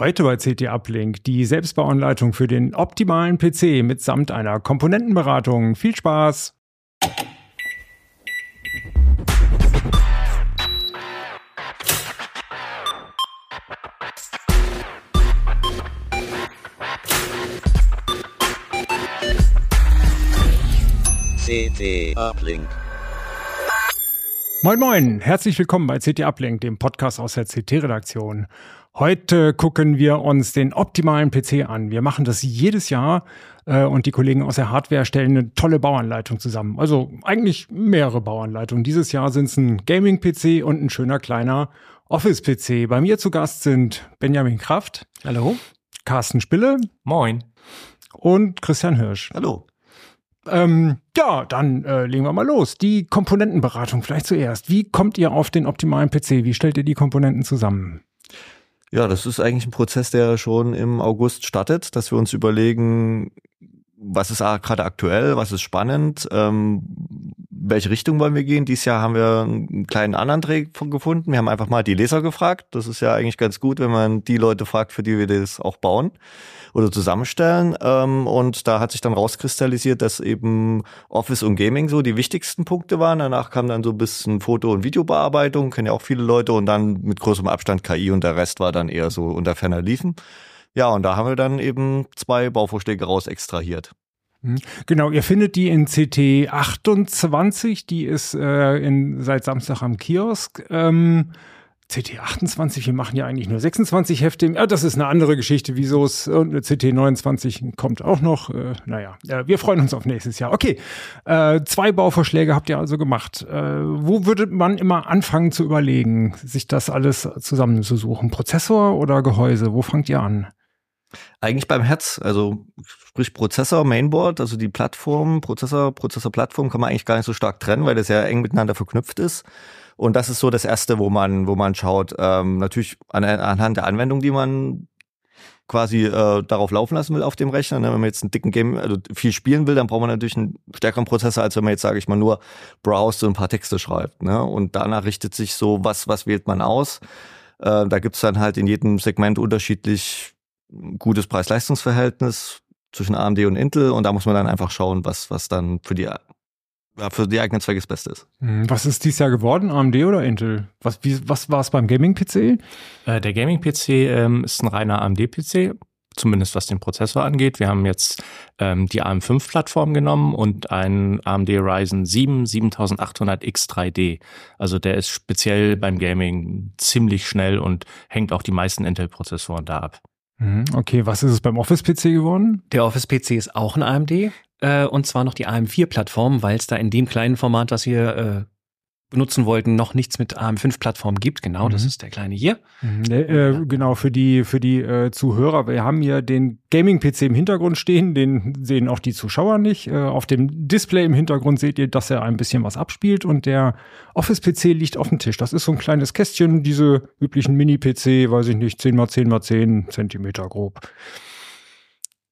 Heute bei CT Uplink die Selbstbauanleitung für den optimalen PC mitsamt einer Komponentenberatung. Viel Spaß! CT Uplink. Moin Moin, herzlich willkommen bei CT Uplink, dem Podcast aus der CT-Redaktion. Heute gucken wir uns den optimalen PC an. Wir machen das jedes Jahr äh, und die Kollegen aus der Hardware stellen eine tolle Bauanleitung zusammen. Also eigentlich mehrere Bauanleitungen. Dieses Jahr sind es ein Gaming-PC und ein schöner kleiner Office-PC. Bei mir zu Gast sind Benjamin Kraft. Hallo. Carsten Spille. Moin. Und Christian Hirsch. Hallo. Ähm, ja, dann äh, legen wir mal los. Die Komponentenberatung vielleicht zuerst. Wie kommt ihr auf den optimalen PC? Wie stellt ihr die Komponenten zusammen? Ja, das ist eigentlich ein Prozess, der schon im August startet, dass wir uns überlegen, was ist gerade aktuell, was ist spannend, ähm, welche Richtung wollen wir gehen. Dieses Jahr haben wir einen kleinen anderen Dreh gefunden. Wir haben einfach mal die Leser gefragt. Das ist ja eigentlich ganz gut, wenn man die Leute fragt, für die wir das auch bauen oder zusammenstellen. Ähm, und da hat sich dann rauskristallisiert, dass eben Office und Gaming so die wichtigsten Punkte waren. Danach kam dann so ein bisschen Foto- und Videobearbeitung, kennen ja auch viele Leute. Und dann mit großem Abstand KI und der Rest war dann eher so unter ferner Liefen. Ja, und da haben wir dann eben zwei Bauvorschläge raus extrahiert. Hm. Genau, ihr findet die in CT 28, die ist äh, in, seit Samstag am Kiosk. Ähm, CT 28, wir machen ja eigentlich nur 26 Hefte. Ja, das ist eine andere Geschichte, wieso es und CT 29 kommt auch noch. Äh, naja, äh, wir freuen uns auf nächstes Jahr. Okay, äh, zwei Bauvorschläge habt ihr also gemacht. Äh, wo würde man immer anfangen zu überlegen, sich das alles zusammenzusuchen? Prozessor oder Gehäuse? Wo fangt ihr an? Eigentlich beim Herz, also sprich Prozessor, Mainboard, also die Plattform, Prozessor, Prozessor-Plattform kann man eigentlich gar nicht so stark trennen, weil das ja eng miteinander verknüpft ist. Und das ist so das Erste, wo man, wo man schaut. Ähm, natürlich an, anhand der Anwendung, die man quasi äh, darauf laufen lassen will auf dem Rechner. Ne? Wenn man jetzt einen dicken Game, also viel spielen will, dann braucht man natürlich einen stärkeren Prozessor, als wenn man jetzt, sage ich mal, nur browst und ein paar Texte schreibt. Ne? Und danach richtet sich so, was, was wählt man aus. Äh, da gibt's dann halt in jedem Segment unterschiedlich gutes Preis-Leistungs-Verhältnis zwischen AMD und Intel und da muss man dann einfach schauen, was, was dann für die für die eigenen Zwecke das Beste ist. Hm, was ist dieses Jahr geworden, AMD oder Intel? Was, wie, was war es beim Gaming-PC? Äh, der Gaming-PC ähm, ist ein reiner AMD-PC, zumindest was den Prozessor angeht. Wir haben jetzt ähm, die AM5-Plattform genommen und einen AMD Ryzen 7 7800 X3D. Also der ist speziell beim Gaming ziemlich schnell und hängt auch die meisten Intel-Prozessoren da ab. Mhm, okay, was ist es beim Office-PC geworden? Der Office-PC ist auch ein AMD äh, und zwar noch die AM4-Plattform, weil es da in dem kleinen Format, was wir äh, benutzen wollten, noch nichts mit AM5-Plattform gibt. Genau, mhm. das ist der kleine hier. Mhm, äh, genau, für die, für die äh, Zuhörer, wir haben hier den Gaming-PC im Hintergrund stehen, den sehen auch die Zuschauer nicht. Äh, auf dem Display im Hintergrund seht ihr, dass er ein bisschen was abspielt und der Office-PC liegt auf dem Tisch. Das ist so ein kleines Kästchen, diese üblichen Mini-PC, weiß ich nicht, 10 x 10 x 10 Zentimeter grob.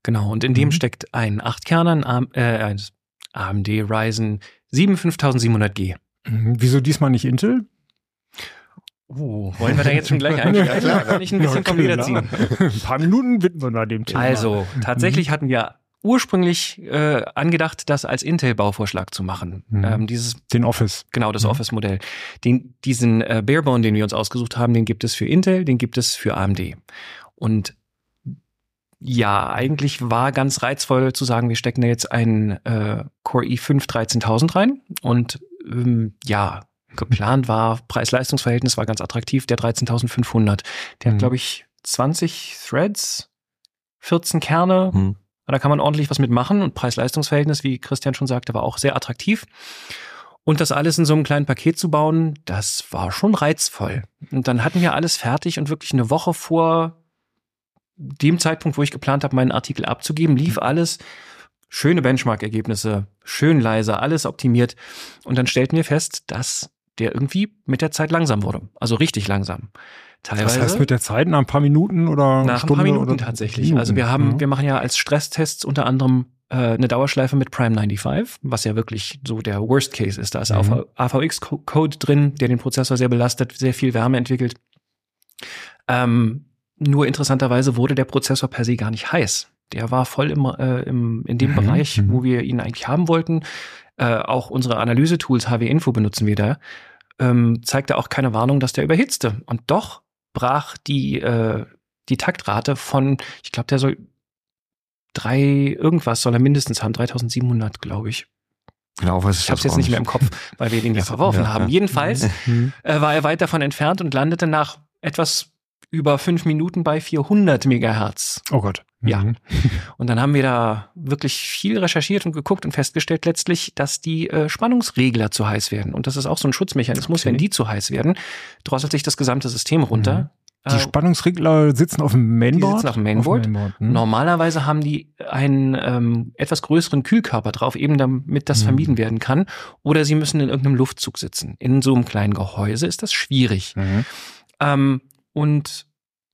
Genau, und in dem mhm. steckt ein 8-Kerner, ein, äh, ein AMD Ryzen 7 5700G. Mhm. Wieso diesmal nicht Intel? Oh, wollen wir da jetzt schon gleich einsteigen? ja, klar. Kann ich ein bisschen vom Leder ziehen? Ein paar Minuten widmen wir dem Thema. Also, tatsächlich mhm. hatten wir ursprünglich äh, angedacht, das als Intel-Bauvorschlag zu machen. Mhm. Ähm, dieses, den Office. Genau, das mhm. Office-Modell. Den, diesen äh, Barebone, den wir uns ausgesucht haben, den gibt es für Intel, den gibt es für AMD. Und ja, eigentlich war ganz reizvoll zu sagen, wir stecken da jetzt einen äh, Core i5 13000 rein und ähm, ja, geplant war, Preis-Leistungs-Verhältnis war ganz attraktiv, der 13500. Der mhm. hat, glaube ich, 20 Threads, 14 Kerne. Mhm. Da kann man ordentlich was mitmachen und Preis-Leistungs-Verhältnis, wie Christian schon sagte, war auch sehr attraktiv. Und das alles in so einem kleinen Paket zu bauen, das war schon reizvoll. Und dann hatten wir alles fertig und wirklich eine Woche vor dem Zeitpunkt, wo ich geplant habe, meinen Artikel abzugeben, lief mhm. alles. Schöne Benchmark-Ergebnisse, schön leise, alles optimiert. Und dann stellten wir fest, dass der irgendwie mit der Zeit langsam wurde. Also richtig langsam. Teilweise. Das heißt mit der Zeit nach ein paar Minuten oder nach Stunde ein paar Minuten tatsächlich. Minuten. Also wir haben, mhm. wir machen ja als Stresstests unter anderem äh, eine Dauerschleife mit Prime 95, was ja wirklich so der Worst Case ist. Da ist mhm. AVX-Code drin, der den Prozessor sehr belastet, sehr viel Wärme entwickelt. Ähm, Nur interessanterweise wurde der Prozessor per se gar nicht heiß. Der war voll im, äh, im, in dem Mhm, Bereich, mhm. wo wir ihn eigentlich haben wollten. Äh, auch unsere Analyse-Tools HW Info benutzen wir da. Ähm, zeigte auch keine Warnung, dass der überhitzte. Und doch brach die, äh, die Taktrate von, ich glaube, der soll drei irgendwas soll er mindestens haben, 3700, glaube ich. Genau, weiß Ich habe es jetzt nicht mehr im Kopf, weil wir den ja verworfen ja, haben. ja. Jedenfalls Mhm. äh, war er weit davon entfernt und landete nach etwas über fünf Minuten bei 400 Megahertz. Oh Gott. Ja. Mhm. Und dann haben wir da wirklich viel recherchiert und geguckt und festgestellt letztlich, dass die äh, Spannungsregler zu heiß werden. Und das ist auch so ein Schutzmechanismus. Okay. Wenn die zu heiß werden, drosselt sich das gesamte System runter. Die Äh, Spannungsregler sitzen auf dem Mainboard? sitzen auf dem Mainboard. hm. Normalerweise haben die einen ähm, etwas größeren Kühlkörper drauf, eben damit das Mhm. vermieden werden kann. Oder sie müssen in irgendeinem Luftzug sitzen. In so einem kleinen Gehäuse ist das schwierig. Mhm. Ähm, und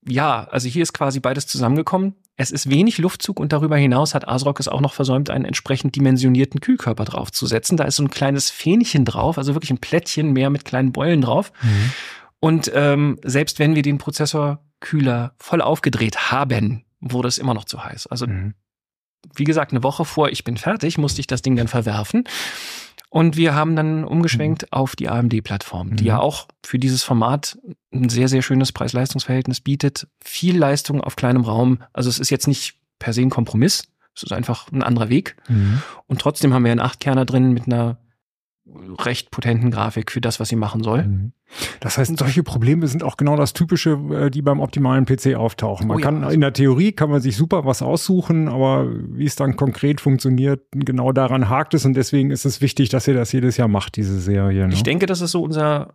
ja, also hier ist quasi beides zusammengekommen. Es ist wenig Luftzug und darüber hinaus hat ASRock es auch noch versäumt, einen entsprechend dimensionierten Kühlkörper draufzusetzen. Da ist so ein kleines Fähnchen drauf, also wirklich ein Plättchen mehr mit kleinen Beulen drauf. Mhm. Und ähm, selbst wenn wir den Prozessorkühler voll aufgedreht haben, wurde es immer noch zu heiß. Also Mhm. wie gesagt, eine Woche vor ich bin fertig, musste ich das Ding dann verwerfen. Und wir haben dann umgeschwenkt auf die AMD-Plattform, die Mhm. ja auch für dieses Format ein sehr, sehr schönes Preis-Leistungs-Verhältnis bietet. Viel Leistung auf kleinem Raum. Also es ist jetzt nicht per se ein Kompromiss. Es ist einfach ein anderer Weg. Mhm. Und trotzdem haben wir einen Achtkerner drin mit einer recht potenten Grafik für das, was sie machen soll. Mhm. Das heißt, solche Probleme sind auch genau das Typische, äh, die beim optimalen PC auftauchen. Man Oh ja, kann also- in der Theorie kann man sich super was aussuchen, aber wie es dann konkret funktioniert, genau daran hakt es und deswegen ist es wichtig, dass ihr das jedes Jahr macht, diese Serie. Ne? Ich denke, das ist so unser,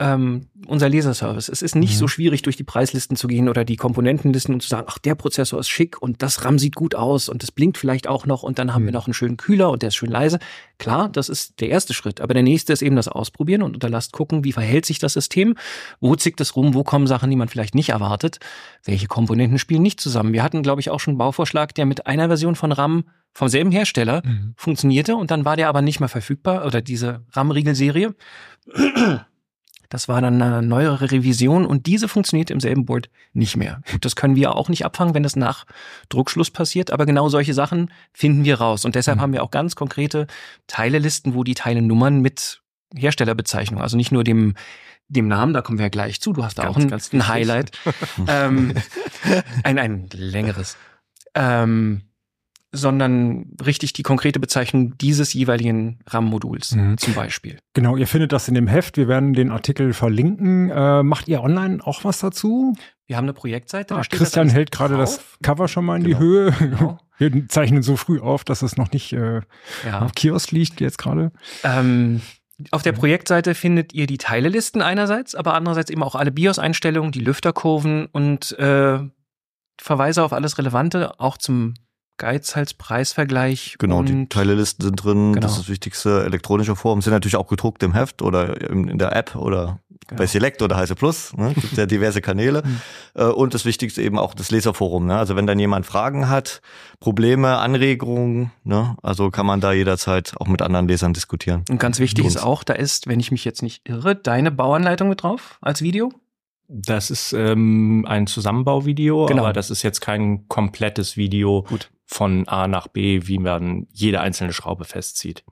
ähm, unser Leserservice. Es ist nicht Mhm. so schwierig, durch die Preislisten zu gehen oder die Komponentenlisten und zu sagen, ach, der Prozessor ist schick und das RAM sieht gut aus und das blinkt vielleicht auch noch und dann haben Mhm. wir noch einen schönen Kühler und der ist schön leise. Klar, das ist der erste Schritt. Aber der nächste ist eben das Ausprobieren und unter Last gucken, wie verhält sich das System, wo zickt es rum, wo kommen Sachen, die man vielleicht nicht erwartet, welche Komponenten spielen nicht zusammen. Wir hatten, glaube ich, auch schon einen Bauvorschlag, der mit einer Version von RAM vom selben Hersteller Mhm. funktionierte und dann war der aber nicht mehr verfügbar oder diese RAM-Riegel-Serie. Das war dann eine neuere Revision und diese funktioniert im selben Board nicht mehr. Gut, das können wir auch nicht abfangen, wenn das nach Druckschluss passiert, aber genau solche Sachen finden wir raus und deshalb Mhm. haben wir auch ganz konkrete Teilelisten, wo die Teilenummern mit Herstellerbezeichnung, also nicht nur dem dem Namen, da kommen wir ja gleich zu. Du hast da Ganz, auch ein, ganz ein. Highlight, ähm, ein ein längeres. Ähm, sondern richtig die konkrete Bezeichnung dieses jeweiligen RAM-Moduls Mhm. zum Beispiel. Genau, ihr findet das in dem Heft. Wir werden den Artikel verlinken. Äh, macht ihr online auch was dazu? Wir haben eine Projektseite. Ah, Christian hält gerade das. Cover schon mal in die Genau. Höhe. Genau. Wir zeichnen so früh auf, dass es noch nicht äh, Ja. auf Kiosk liegt jetzt gerade. Ähm, auf der Projektseite findet ihr die Teilelisten einerseits, aber andererseits eben auch alle BIOS-Einstellungen, die Lüfterkurven und äh, Verweise auf alles Relevante, auch zum Geizhals-Preisvergleich. Genau, die Teilelisten sind drin. Genau. Das ist das wichtigste. Elektronische Formen sind natürlich auch gedruckt im Heft oder in, der App oder Genau. bei Select oder Heise Plus. Ne? Gibt ja diverse Kanäle. Mhm. Äh, Und das Wichtigste eben auch das Leserforum. Ne? Also wenn dann jemand Fragen hat, Probleme, Anregungen, ne? also kann man da jederzeit auch mit anderen Lesern diskutieren. Und ganz wichtig ist auch, da ist, wenn ich mich jetzt nicht irre, deine Bauanleitung mit drauf als Video. Das ist ähm, ein Zusammenbauvideo, Genau. aber das ist jetzt kein komplettes Video Gut. Von A nach B, wie man jede einzelne Schraube festzieht.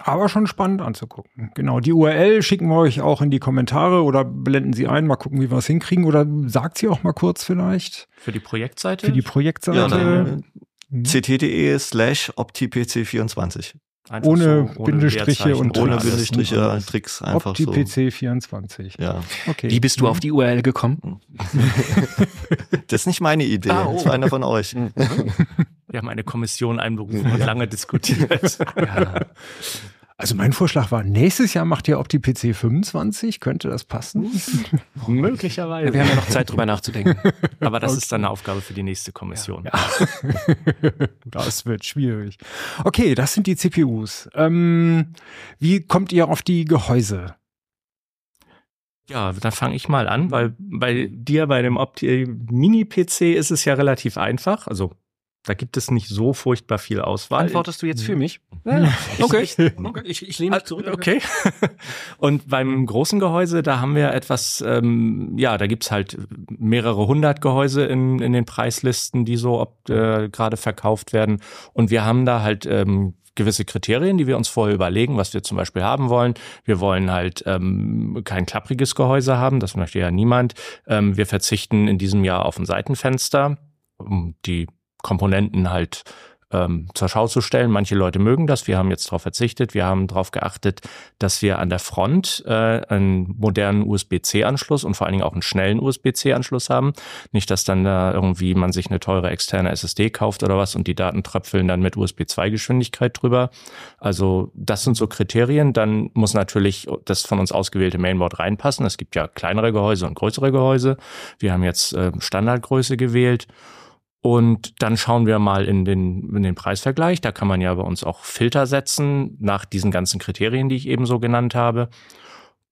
Aber schon spannend anzugucken. Genau, die URL schicken wir euch auch in die Kommentare oder blenden sie ein, mal gucken, wie wir es hinkriegen. Oder sagt sie auch mal kurz vielleicht Für die Projektseite? für die Projektseite. Ja, Mhm. ct.de slash optipc24. Einfach ohne so, Bindestriche und Ohne alles. Bindestriche, alles. Tricks, einfach so. OptiPC24. Ja, Okay. Wie bist du auf die URL gekommen? das ist nicht meine Idee, Ah, oh. das war einer von euch. Wir haben eine Kommission einberufen und lange diskutiert. Ja. Also mein Vorschlag war, nächstes Jahr macht ihr OptiPC 25. Könnte das passen? Möglicherweise. Wir haben ja noch Zeit drüber nachzudenken. Aber das ist dann eine Aufgabe für die nächste Kommission. das wird schwierig. Okay, das sind die CPUs. Ähm, wie kommt ihr auf die Gehäuse? Ja, dann fange ich mal an, weil bei dir bei dem Opti Mini-PC ist es ja relativ einfach. Also Da gibt es nicht so furchtbar viel Auswahl. Antwortest du jetzt für mich? Ja, Okay. Ich, ich, ich lehne mich zurück. Okay. Und beim großen Gehäuse, da haben wir etwas, ähm, ja, da gibt's halt mehrere hundert Gehäuse in, in den Preislisten, die so ob, äh, gerade verkauft werden. Und wir haben da halt ähm, gewisse Kriterien, die wir uns vorher überlegen, was wir zum Beispiel haben wollen. Wir wollen halt ähm, kein klappriges Gehäuse haben, das möchte ja niemand. Ähm, wir verzichten in diesem Jahr auf ein Seitenfenster, um die Komponenten halt ähm, zur Schau zu stellen. Manche Leute mögen das. Wir haben jetzt darauf verzichtet. Wir haben darauf geachtet, dass wir an der Front äh, einen modernen USB-C-Anschluss und vor allen Dingen auch einen schnellen USB-C-Anschluss haben. Nicht, dass dann da irgendwie man sich eine teure externe SSD kauft oder was und die Daten tröpfeln dann mit USB 2-Geschwindigkeit drüber. Also das sind so Kriterien. Dann muss natürlich das von uns ausgewählte Mainboard reinpassen. Es gibt ja kleinere Gehäuse und größere Gehäuse. Wir haben jetzt äh, Standardgröße gewählt. Und dann schauen wir mal in den, in den Preisvergleich. Da kann man ja bei uns auch Filter setzen nach diesen ganzen Kriterien, die ich eben so genannt habe.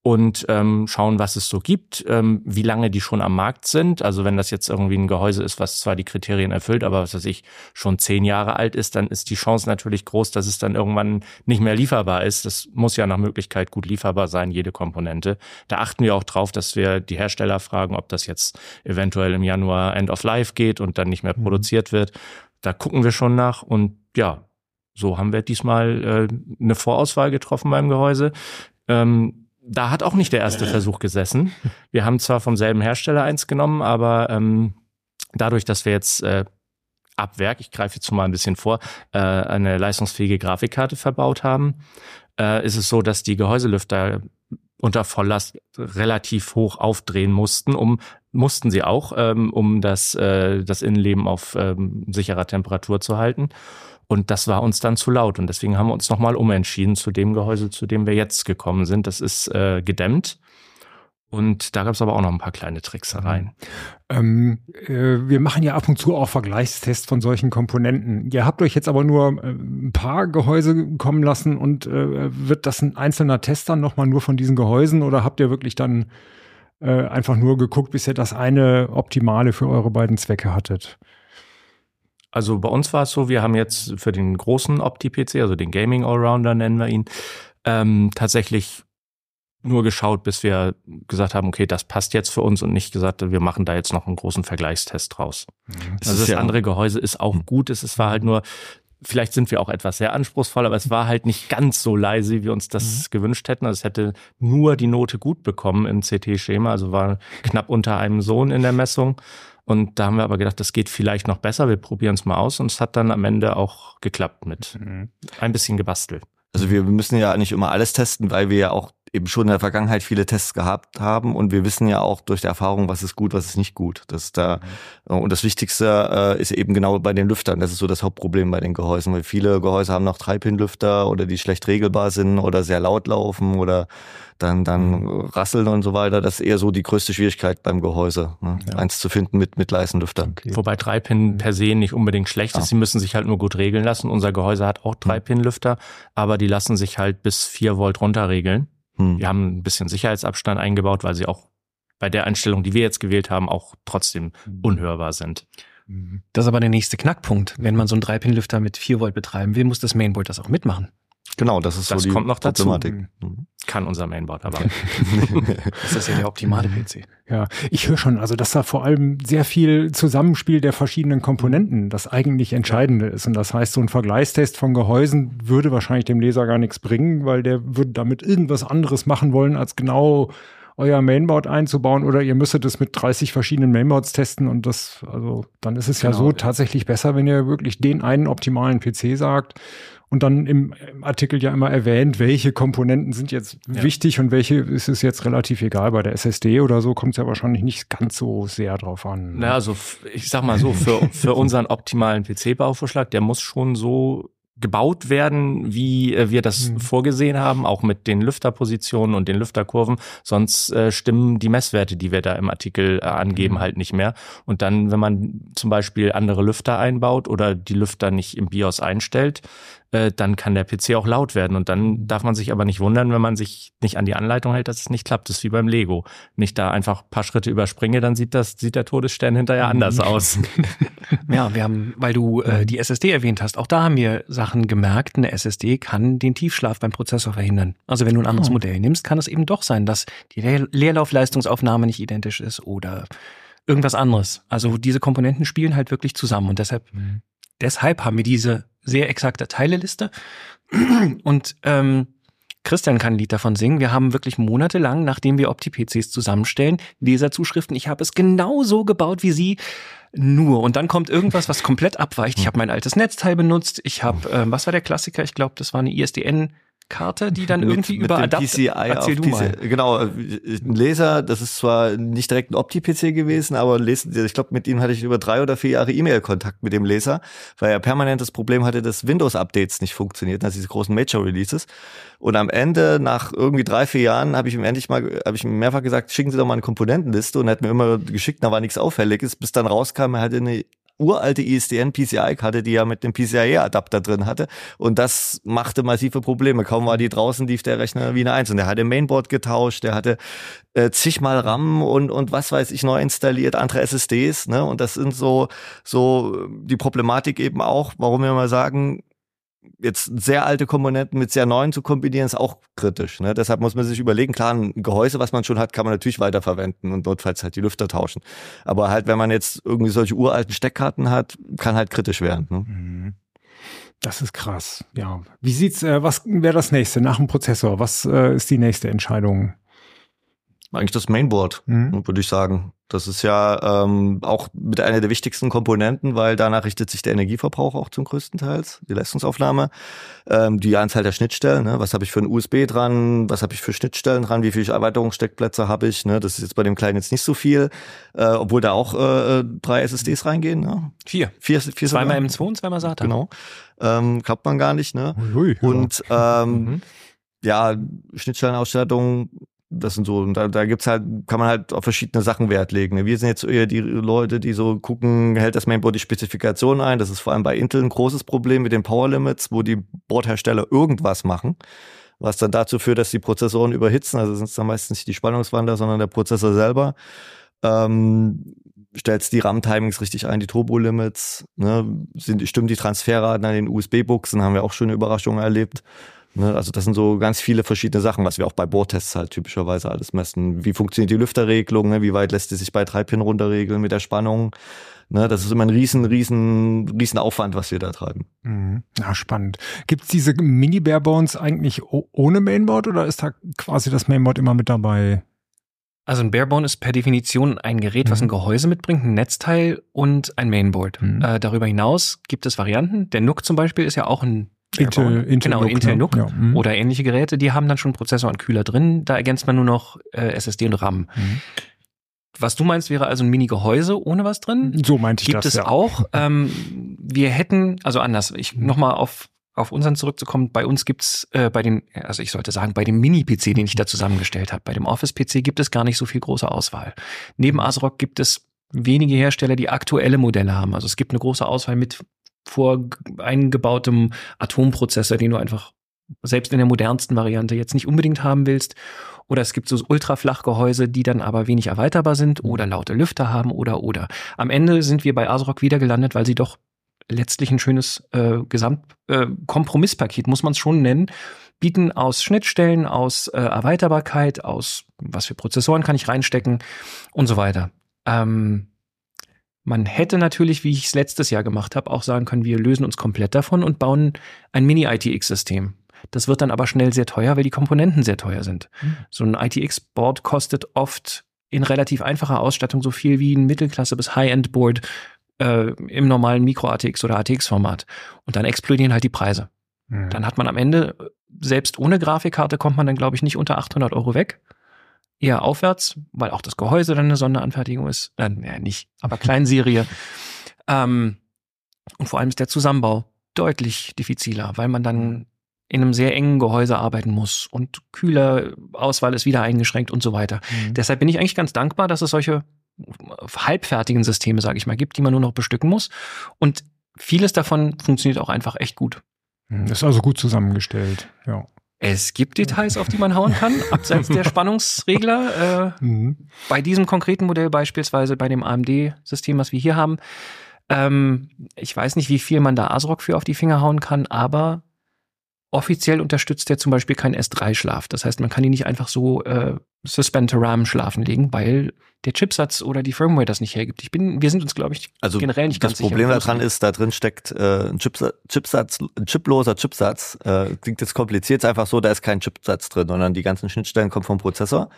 Und ähm, schauen, was es so gibt, ähm, wie lange die schon am Markt sind. Also wenn das jetzt irgendwie ein Gehäuse ist, was zwar die Kriterien erfüllt, aber was weiß ich, schon zehn Jahre alt ist, dann ist die Chance natürlich groß, dass es dann irgendwann nicht mehr lieferbar ist. Das muss ja nach Möglichkeit gut lieferbar sein, jede Komponente. Da achten wir auch drauf, dass wir die Hersteller fragen, ob das jetzt eventuell im Januar End of Life geht und dann nicht mehr produziert wird. Da gucken wir schon nach und ja, so haben wir diesmal äh, eine Vorauswahl getroffen beim Gehäuse. Ähm, da hat auch nicht der erste Versuch gesessen. Wir haben zwar vom selben Hersteller eins genommen, aber ähm, dadurch, dass wir jetzt äh, ab Werk, ich greife jetzt mal ein bisschen vor, äh, eine leistungsfähige Grafikkarte verbaut haben, äh, ist es so, dass die Gehäuselüfter unter Volllast relativ hoch aufdrehen mussten, um mussten sie auch, ähm, um das, äh, das Innenleben auf ähm, sicherer Temperatur zu halten. Und das war uns dann zu laut. Und deswegen haben wir uns nochmal umentschieden zu dem Gehäuse, zu dem wir jetzt gekommen sind. Das ist äh, gedämmt. Und da gab es aber auch noch ein paar kleine Tricksereien. Ähm, äh, wir machen ja ab und zu auch Vergleichstests von solchen Komponenten. Ihr habt euch jetzt aber nur äh, ein paar Gehäuse kommen lassen und äh, wird das ein einzelner Test dann nochmal nur von diesen Gehäusen oder habt ihr wirklich dann äh, einfach nur geguckt, bis ihr das eine optimale für eure beiden Zwecke hattet? Also bei uns war es so, wir haben jetzt für den großen Opti-PC, also den Gaming Allrounder nennen wir ihn, ähm, tatsächlich nur geschaut, bis wir gesagt haben, okay, das passt jetzt für uns und nicht gesagt, wir machen da jetzt noch einen großen Vergleichstest draus. Das also ist das ja- andere Gehäuse ist auch gut, es es war halt nur, vielleicht sind wir auch etwas sehr anspruchsvoll, aber es war halt nicht ganz so leise, wie wir uns das gewünscht hätten. Also es hätte nur die Note gut bekommen im CT-Schema, also war knapp unter einem Sohn in der Messung. Und da haben wir aber gedacht, das geht vielleicht noch besser, wir probieren es mal aus und es hat dann am Ende auch geklappt mit ein bisschen gebastelt. Also wir müssen ja nicht immer alles testen, weil wir ja auch eben schon in der Vergangenheit viele Tests gehabt haben und wir wissen ja auch durch die Erfahrung, was ist gut, was ist nicht gut. Das ist da und das Wichtigste äh, ist eben genau bei den Lüftern. Das ist so das Hauptproblem bei den Gehäusen, weil viele Gehäuse haben noch Drei-Pin-Lüfter oder die schlecht regelbar sind oder sehr laut laufen oder dann dann rasseln und so weiter. Das ist eher so die größte Schwierigkeit beim Gehäuse, ne? eins zu finden mit mit leisen Lüftern. Wobei Drei-Pin per se nicht unbedingt schlecht ist. Ja. Sie müssen sich halt nur gut regeln lassen. Unser Gehäuse hat auch Drei-Pin-Lüfter, aber die lassen sich halt bis 4 Volt runterregeln. Hm. Wir haben ein bisschen Sicherheitsabstand eingebaut, weil sie auch bei der Einstellung, die wir jetzt gewählt haben, auch trotzdem unhörbar sind. Das ist aber der nächste Knackpunkt. Wenn man so einen 3-Pin-Lüfter mit 4 Volt betreiben will, muss das Mainboard das auch mitmachen. Genau, das ist Das so die kommt noch dazu. Problematik. Mhm. Kann unser Mainboard aber. Das ist ja der optimale PC. Ja, ich höre schon, also dass da vor allem sehr viel Zusammenspiel der verschiedenen Komponenten das eigentlich Entscheidende ist. Und das heißt, so ein Vergleichstest von Gehäusen würde wahrscheinlich dem Leser gar nichts bringen, weil der würde damit irgendwas anderes machen wollen, als genau euer Mainboard einzubauen oder ihr müsstet es mit 30 verschiedenen Mainboards testen und das, also dann ist es ja Genau, so ja. tatsächlich besser, wenn ihr wirklich den einen optimalen PC sagt und dann im, im Artikel ja immer erwähnt, welche Komponenten sind jetzt Ja. wichtig und welche ist es jetzt relativ egal. Bei der SSD oder so kommt es ja wahrscheinlich nicht ganz so sehr drauf an. Na, also ich sag mal so, für, für unseren optimalen PC-Bauvorschlag, der muss schon so gebaut werden, wie äh, wir das Mhm. vorgesehen haben, auch mit den Lüfterpositionen und den Lüfterkurven. Sonst äh, stimmen die Messwerte, die wir da im Artikel äh, angeben, Mhm. halt nicht mehr. Und dann, wenn man zum Beispiel andere Lüfter einbaut oder die Lüfter nicht im BIOS einstellt, äh, dann kann der PC auch laut werden. Und dann darf man sich aber nicht wundern, wenn man sich nicht an die Anleitung hält, dass es nicht klappt. Das ist wie beim Lego. Nicht da einfach ein paar Schritte überspringe, dann sieht das, sieht der Todesstern hinterher anders aus. Ja, wir haben, weil du äh, die SSD erwähnt hast, auch da haben wir Sachen gemerkt. Eine SSD kann den Tiefschlaf beim Prozessor verhindern. Also wenn du ein anderes Oh. Modell nimmst, kann es eben doch sein, dass die Leer Leerlaufleistungsaufnahme nicht identisch ist oder irgendwas anderes. Also diese Komponenten spielen halt wirklich zusammen und deshalb, deshalb haben wir diese sehr exakte Teileliste. Und ähm, Christian kann ein Lied davon singen. Wir haben wirklich monatelang, nachdem wir Opti-PCs zusammenstellen, Leserzuschriften. Ich habe es genau so gebaut wie Sie. Nur. Und dann kommt irgendwas, was komplett abweicht. Ich habe mein altes Netzteil benutzt. Ich habe, ähm, was war der Klassiker? Ich glaube, das war eine ISDN. Karte, die dann irgendwie über dem Adapter. PCI auf Erzähl du PC. mal. Genau, äh, ein Laser, das ist zwar nicht direkt ein Opti-PC gewesen, aber ich glaube, mit ihm hatte ich über drei oder vier Jahre E-Mail-Kontakt mit dem Laser, weil er permanent das Problem hatte, dass Windows-Updates nicht funktionierten, also diese großen Major-Releases. Und am Ende, nach irgendwie drei, vier Jahren, habe ich ihm endlich mal, habe ich ihm mehrfach gesagt, schicken Sie doch mal eine Komponentenliste und er hat mir immer geschickt, da war nichts Auffälliges, bis dann rauskam, er hatte eine uralte ISDN PCI-Karte, die er mit dem PCIe-Adapter drin hatte. Und das machte massive Probleme. Kaum war die draußen, lief der Rechner wie eine Eins. Und der hatte Mainboard getauscht, der hatte äh, zigmal RAM und, und was weiß ich neu installiert, andere SSDs. Ne? Und das sind so, so die Problematik eben auch, warum wir mal sagen, jetzt sehr alte Komponenten mit sehr neuen zu kombinieren, ist auch kritisch. Ne? Deshalb muss man sich überlegen, klar, ein Gehäuse, was man schon hat, kann man natürlich weiterverwenden und notfalls halt die Lüfter tauschen. Aber halt, wenn man jetzt irgendwie solche uralten Steckkarten hat, kann halt kritisch werden. Ne? Mhm. Das ist krass. Ja. Wie sieht's, äh, was wäre das nächste nach dem Prozessor? Was äh, ist die nächste Entscheidung? Eigentlich das Mainboard, Mhm. würde ich sagen. Das ist ja ähm, auch mit einer der wichtigsten Komponenten, weil danach richtet sich der Energieverbrauch auch zum größten Teils, die Leistungsaufnahme, ähm, die Anzahl der Schnittstellen. Ne? Was habe ich für ein USB dran? Was habe ich für Schnittstellen dran? Wie viele Erweiterungssteckplätze habe ich? Ne? Das ist jetzt bei dem Kleinen jetzt nicht so viel, äh, obwohl da auch äh, drei SSDs reingehen. Ne? Vier. Vier, vier Zweimal sogar. M2 und zweimal SATA. Genau. Ähm, glaubt man gar nicht. Ne? Ui, ja. Und ähm, Mhm. ja, Schnittstellenausstattung, das sind so, und da, da gibt's halt, kann man halt auf verschiedene Sachen Wert legen. ne? Wir sind jetzt eher die Leute, die so gucken, hält das Mainboard die Spezifikation ein. Das ist vor allem bei Intel ein großes Problem mit den Power Limits, wo die Boardhersteller irgendwas machen, was dann dazu führt, dass die Prozessoren überhitzen. Also sind es dann meistens nicht die Spannungswandler, sondern der Prozessor selber. Ähm, stellst die RAM-Timings richtig ein, die Turbo-Limits, ne, sind, stimmen die Transferraten an den USB-Buchsen, haben wir auch schöne Überraschungen erlebt. Ne, also das sind so ganz viele verschiedene Sachen, was wir auch bei Bohrtests halt typischerweise alles messen. Wie funktioniert die Lüfterregelung, ne, wie weit lässt die sich bei 3-Pin runterregeln mit der Spannung. Ne, das ist immer ein riesen, riesen, riesen Aufwand, was wir da treiben. Mhm. Ja, spannend. Gibt's diese Mini-Barebones eigentlich ohne Mainboard oder ist da quasi das Mainboard immer mit dabei? Also ein Barebone ist per Definition ein Gerät, was Mhm. ein Gehäuse mitbringt, ein Netzteil und ein Mainboard. Mhm. Äh, darüber hinaus gibt es Varianten. Der NUC zum Beispiel ist ja auch ein Intel. Intel genau, NUC, Intel ne? NUC Ja, mhm. oder ähnliche Geräte, die haben dann schon Prozessor und Kühler drin. Da ergänzt man nur noch äh, SSD und RAM. Mhm. Was du meinst, wäre also ein Mini-Gehäuse ohne was drin. So meinte ich Gibt das es ja. auch. Ähm, wir hätten, also anders, ich nochmal auf, auf unseren zurückzukommen, bei uns gibt's äh, bei den, also ich sollte sagen, bei dem Mini-PC, den ich da zusammengestellt habe, bei dem Office-PC gibt es gar nicht so viel große Auswahl. Neben ASRock gibt es wenige Hersteller, die aktuelle Modelle haben. Also es gibt eine große Auswahl mit vor eingebautem Atomprozessor, den du einfach selbst in der modernsten Variante jetzt nicht unbedingt haben willst. Oder es gibt so Ultraflachgehäuse, die dann aber wenig erweiterbar sind oder laute Lüfter haben oder oder. Am Ende sind wir bei ASRock wieder gelandet, weil sie doch letztlich ein schönes äh, Gesamtkompromisspaket, äh, muss man es schon nennen, bieten aus Schnittstellen, aus äh, Erweiterbarkeit, aus was für Prozessoren kann ich reinstecken und so weiter. Ähm, man hätte natürlich, wie ich es letztes Jahr gemacht habe, auch sagen können, wir lösen uns komplett davon und bauen ein Mini-ITX-System. Das wird dann aber schnell sehr teuer, weil die Komponenten sehr teuer sind. Mhm. So ein ITX-Board kostet oft in relativ einfacher Ausstattung so viel wie ein Mittelklasse- bis High-End-Board äh, im normalen Micro-ATX oder ATX-Format. Und dann explodieren halt die Preise. Mhm. Dann hat man am Ende, selbst ohne Grafikkarte, kommt man dann, glaube ich, nicht unter 800 Euro weg. Eher aufwärts, weil auch das Gehäuse dann eine Sonderanfertigung ist. Äh, ja, nicht, aber Kleinserie. ähm, und vor allem ist der Zusammenbau deutlich diffiziler, weil man dann in einem sehr engen Gehäuse arbeiten muss und Kühlerauswahl ist wieder eingeschränkt und so weiter. Mhm. Deshalb bin ich eigentlich ganz dankbar, dass es solche halbfertigen Systeme, sage ich mal, gibt, die man nur noch bestücken muss. Und vieles davon funktioniert auch einfach echt gut. Hm, Ist also gut zusammengestellt, ja. Es gibt Details, auf die man hauen kann, abseits der Spannungsregler. Äh, Mhm. bei diesem konkreten Modell beispielsweise, bei dem AMD-System, was wir hier haben, ähm, ich weiß nicht, wie viel man da ASRock für auf die Finger hauen kann, aber offiziell unterstützt der zum Beispiel keinen S3-Schlaf. Das heißt, man kann ihn nicht einfach so äh, Suspend to RAM schlafen legen, weil der Chipsatz oder die Firmware das nicht hergibt. Ich bin, wir sind uns, glaube ich, Also generell nicht das ganz sicher. Problem wo es daran ist, da drin steckt äh, ein Chipsa Chipsatz, ein chiploser Chipsatz. Äh, klingt jetzt kompliziert, ist einfach so, da ist kein Chipsatz drin, sondern die ganzen Schnittstellen kommen vom Prozessor.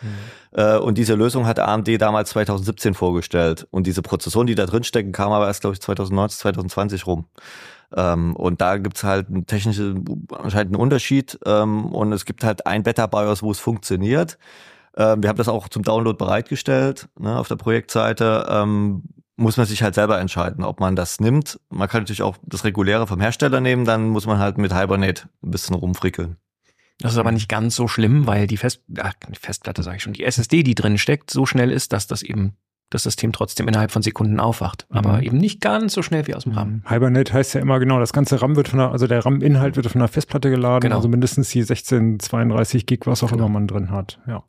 Äh, und diese Lösung hat AMD damals 2017 vorgestellt. Und diese Prozessoren, die da drin stecken, kamen aber erst, glaube ich, 2019, 2020 rum. Ähm, und da gibt's halt einen technischen, anscheinend einen Unterschied. Ähm, und es gibt halt ein Beta-BIOS, wo es funktioniert. Ähm, wir haben das auch zum Download bereitgestellt ne, auf der Projektseite. Ähm, muss man sich halt selber entscheiden, ob man das nimmt. Man kann natürlich auch das reguläre vom Hersteller nehmen, dann muss man halt mit Hibernate ein bisschen rumfrickeln. Das ist aber nicht ganz so schlimm, weil die Fest ach, Festplatte, sage ich schon, die SSD, die drin steckt, so schnell ist, dass das eben das System trotzdem innerhalb von Sekunden aufwacht. Aber Mhm. eben nicht ganz so schnell wie aus dem RAM. Hibernate heißt ja immer genau, das ganze RAM wird von der, also der RAM-Inhalt wird von der Festplatte geladen, Genau. also mindestens die 16, 32 Gig, was auch Genau. immer man drin hat. Ja.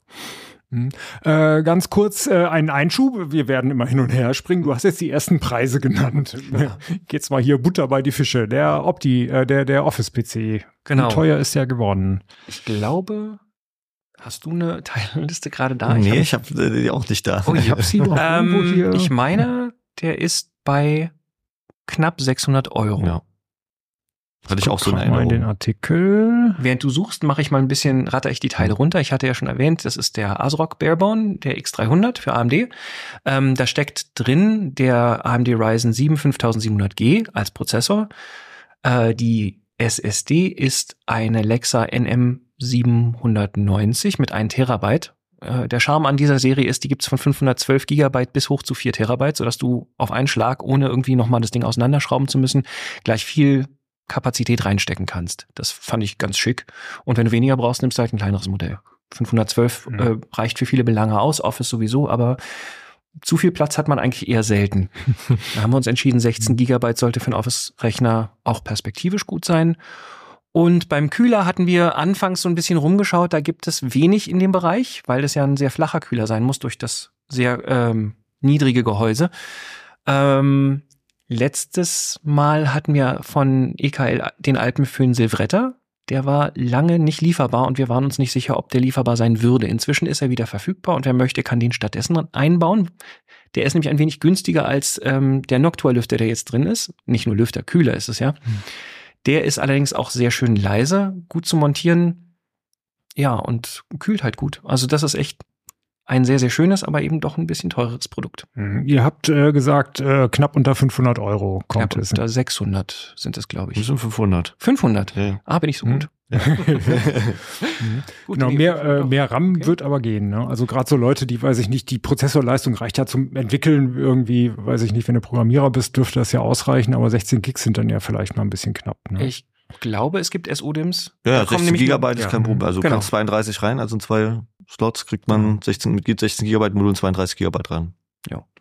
Mhm. Äh, ganz kurz äh, einen Einschub. Wir werden immer hin und her springen. Du hast jetzt die ersten Preise genannt. Geht's mal hier Butter bei die Fische. Der Opti, äh, der der Office PC. Genau. Wie teuer ist der geworden? Ich glaube, hast du eine Teilliste gerade da? nee, hab- ich habe äh, die auch nicht da. Oh, ich hab sie doch irgendwo ähm, hier. ich meine, der ist bei knapp 600 Euro. Ja. Hatte ich auch so eine Guck mal in den Erinnerung. Artikel. Während du suchst, mache ich mal ein bisschen, ratter ich die Teile runter. Ich hatte ja schon erwähnt, das ist der ASRock Barebone, der X300 für AMD. Ähm, da steckt drin der AMD Ryzen 7 5700G als Prozessor. Äh, die SSD ist eine Lexa NM790 mit 1 Terabyte. Äh, der Charme an dieser Serie ist, die gibt's von 512 Gigabyte bis hoch zu 4 Terabyte, sodass du auf einen Schlag, ohne irgendwie nochmal das Ding auseinanderschrauben zu müssen, gleich viel Kapazität reinstecken kannst. Das fand ich ganz schick. Und wenn du weniger brauchst, nimmst du halt ein kleineres Modell. 512 Mhm. äh, reicht für viele Belange aus, Office sowieso, aber zu viel Platz hat man eigentlich eher selten. da haben wir uns entschieden, 16 Gigabyte sollte für einen Office-Rechner auch perspektivisch gut sein. Und beim Kühler hatten wir anfangs so ein bisschen rumgeschaut, da gibt es wenig in dem Bereich, weil das ja ein sehr flacher Kühler sein muss durch das sehr ähm, niedrige Gehäuse. Ähm, letztes Mal hatten wir von EKL den Alpenföhn Silvretta. Der war lange nicht lieferbar und wir waren uns nicht sicher, ob der lieferbar sein würde. Inzwischen ist er wieder verfügbar und wer möchte, kann den stattdessen einbauen. Der ist nämlich ein wenig günstiger als ähm, der Noctua-Lüfter, der jetzt drin ist. Nicht nur Lüfter, Kühler ist es ja. Der ist allerdings auch sehr schön leise, gut zu montieren. Ja, und kühlt halt gut. Also das ist echt ein sehr, sehr schönes, aber eben doch ein bisschen teureres Produkt. Mhm. Ihr habt äh, gesagt, äh, knapp unter 500 Euro kommt Knapp es. unter 600 sind es, glaube Das ich. sind 500. 500. Ja. Ah, bin ich so Hm. gut. Gut, Genau, mehr, äh, mehr RAM Okay. wird aber gehen. Ne? Also gerade so Leute, die, weiß ich nicht, die Prozessorleistung reicht ja zum Entwickeln irgendwie, weiß ich nicht, wenn du Programmierer bist, dürfte das ja ausreichen, aber 16 Gigs sind dann ja vielleicht mal ein bisschen knapp. Ne? Ich glaube, es gibt SO-DIMMs. Ja, Da ja kommen 16 nämlich- Gigabyte ist ja. kein Problem. Also Genau. kannst 32 rein, also in zwei Slots kriegt man 16, mit 16 Gigabyte Modul und 32 Gigabyte rein.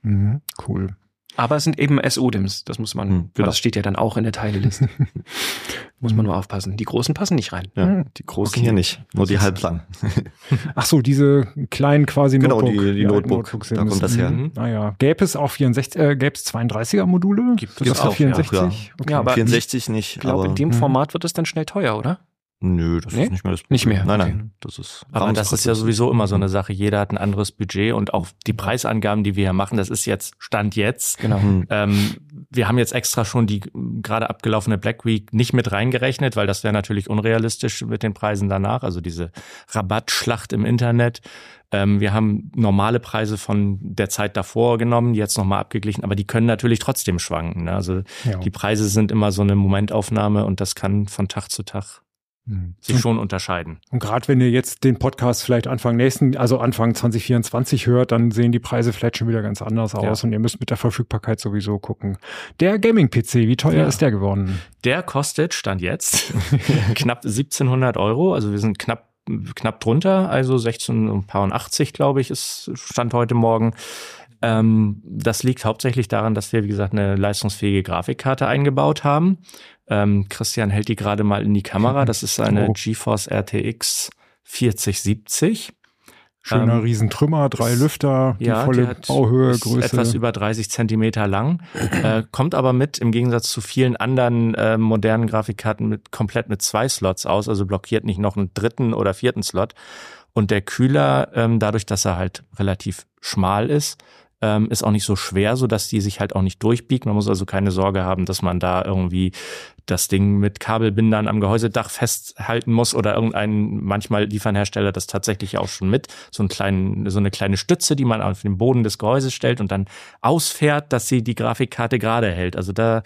Mhm, cool. Aber es sind eben SO-DIMs. Das muss man, Hm, genau. das steht ja dann auch in der Teileliste. muss man nur aufpassen. Die großen passen nicht rein. Ja, Hm. die großen Okay. hier nicht, nur die halblang. Ach so, diese kleinen quasi Genau, Notebook. die- die ja, Notebook. Notebooks Da kommt es. das her. Mhm. Naja, gäbe es auch 64, äh, gäbe es 32er Module? Gibt- Das gibt's ist auch, 64? ja. Okay. Ja, aber 64 nicht, Ich glaube, aber in dem Mhm. Format wird es dann schnell teuer, oder? Nö, das Nee? ist nicht mehr das Nicht mehr, Nein, okay. nein, das ist Aber das ist ja sowieso immer so Mhm. eine Sache. Jeder hat ein anderes Budget und auch die Preisangaben, die wir hier machen, das ist jetzt Stand jetzt. Genau. Hm. Ähm, wir haben jetzt extra schon die gerade abgelaufene Black Week nicht mit reingerechnet, weil das wäre natürlich unrealistisch mit den Preisen danach. Also diese Rabattschlacht im Internet. Ähm, wir haben normale Preise von der Zeit davor genommen, jetzt nochmal abgeglichen, aber die können natürlich trotzdem schwanken. Ne? Also Ja. die Preise sind immer so eine Momentaufnahme und das kann von Tag zu Tag Mhm. Sich schon unterscheiden. Und gerade wenn ihr jetzt den Podcast vielleicht Anfang nächsten, also Anfang 2024 hört, dann sehen die Preise vielleicht schon wieder ganz anders aus Ja. und ihr müsst mit der Verfügbarkeit sowieso gucken. Der Gaming-PC, wie teuer Ja. ist der geworden? Der kostet, stand jetzt, knapp 1700 Euro. Also wir sind knapp, knapp drunter. Also 16,80 glaube ich, ist, stand heute Morgen. Ähm, das liegt hauptsächlich daran, dass wir, wie gesagt, eine leistungsfähige Grafikkarte eingebaut haben. Ähm, Christian hält die gerade mal in die Kamera. Das ist eine Oh. GeForce RTX 4070. Schöner Ähm, Riesentrümmer, drei Lüfter, die die volle hat- Bauhöhe, Größe. etwas über 30 Zentimeter lang, äh, kommt aber mit, im Gegensatz zu vielen anderen äh, modernen Grafikkarten, mit komplett mit zwei Slots aus, also blockiert nicht noch einen dritten oder vierten Slot. Und der Kühler, ähm, dadurch, dass er halt relativ schmal ist, ähm, ist auch nicht so schwer, so dass die sich halt auch nicht durchbiegt. Man muss also keine Sorge haben, dass man da irgendwie das Ding mit Kabelbindern am Gehäusedach festhalten muss oder irgendein, manchmal liefern Hersteller das tatsächlich auch schon mit, so, einen kleinen, so eine kleine Stütze, die man auf den Boden des Gehäuses stellt und dann ausfährt, dass sie die Grafikkarte gerade hält. Also da,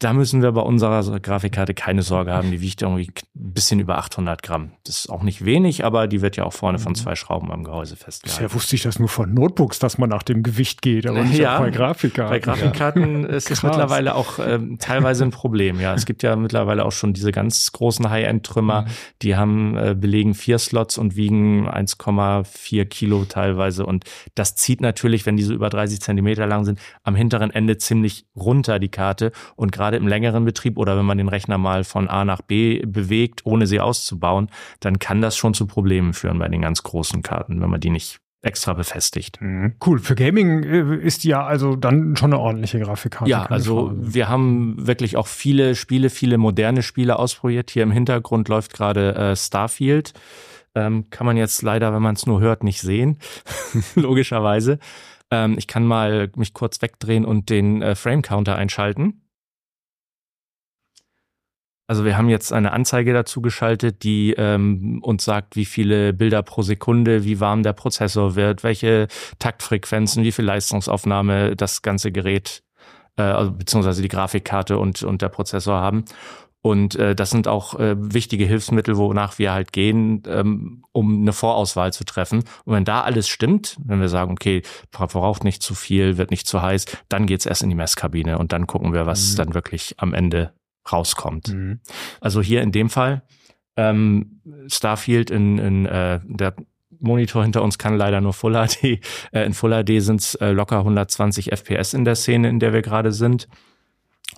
da müssen wir bei unserer Grafikkarte keine Sorge haben. Die wiegt irgendwie ein bisschen über 800 Gramm. Das ist auch nicht wenig, aber die wird ja auch vorne von zwei Schrauben am Gehäuse festgehalten. Bisher wusste ich das nur von Notebooks, dass man nach dem Gewicht geht, aber nicht Ja, bei Grafikkarten. Bei Grafikkarten ist es mittlerweile auch ähm, teilweise ein Problem. Ja, es gibt ja mittlerweile auch schon diese ganz großen High-End-Trümmer, die haben äh, belegen vier Slots und wiegen 1,4 Kilo teilweise. Und das zieht natürlich, wenn die so über 30 Zentimeter lang sind, am hinteren Ende ziemlich runter die Karte. Und gerade im längeren Betrieb oder wenn man den Rechner mal von A nach B bewegt, ohne sie auszubauen, dann kann das schon zu Problemen führen bei den ganz großen Karten, wenn man die nicht extra befestigt. Mhm. Cool, für Gaming äh, ist die ja also dann schon eine ordentliche Grafikkarte. Ja, also wir haben wirklich auch viele Spiele, viele moderne Spiele ausprobiert. Hier im Hintergrund läuft gerade äh, Starfield. Ähm, kann man jetzt leider, wenn man es nur hört, nicht sehen, logischerweise. Ähm, ich kann mal mich kurz wegdrehen und den äh, Frame Counter einschalten. Also wir haben jetzt eine Anzeige dazu geschaltet, die ähm, uns sagt, wie viele Bilder pro Sekunde, wie warm der Prozessor wird, welche Taktfrequenzen, wie viel Leistungsaufnahme das ganze Gerät, äh, also beziehungsweise die Grafikkarte und, und der Prozessor haben. Und äh, das sind auch äh, wichtige Hilfsmittel, wonach wir halt gehen, ähm, um eine Vorauswahl zu treffen. Und wenn da alles stimmt, wenn wir sagen, okay, verbraucht nicht zu viel, wird nicht zu heiß, dann geht's erst in die Messkabine und dann gucken wir, was Mhm. dann wirklich am Ende rauskommt. Mhm. Also hier in dem Fall ähm, Starfield in, in äh, der Monitor hinter uns kann leider nur Full HD. Äh, in Full HD sind es äh, locker 120 FPS in der Szene, in der wir gerade sind.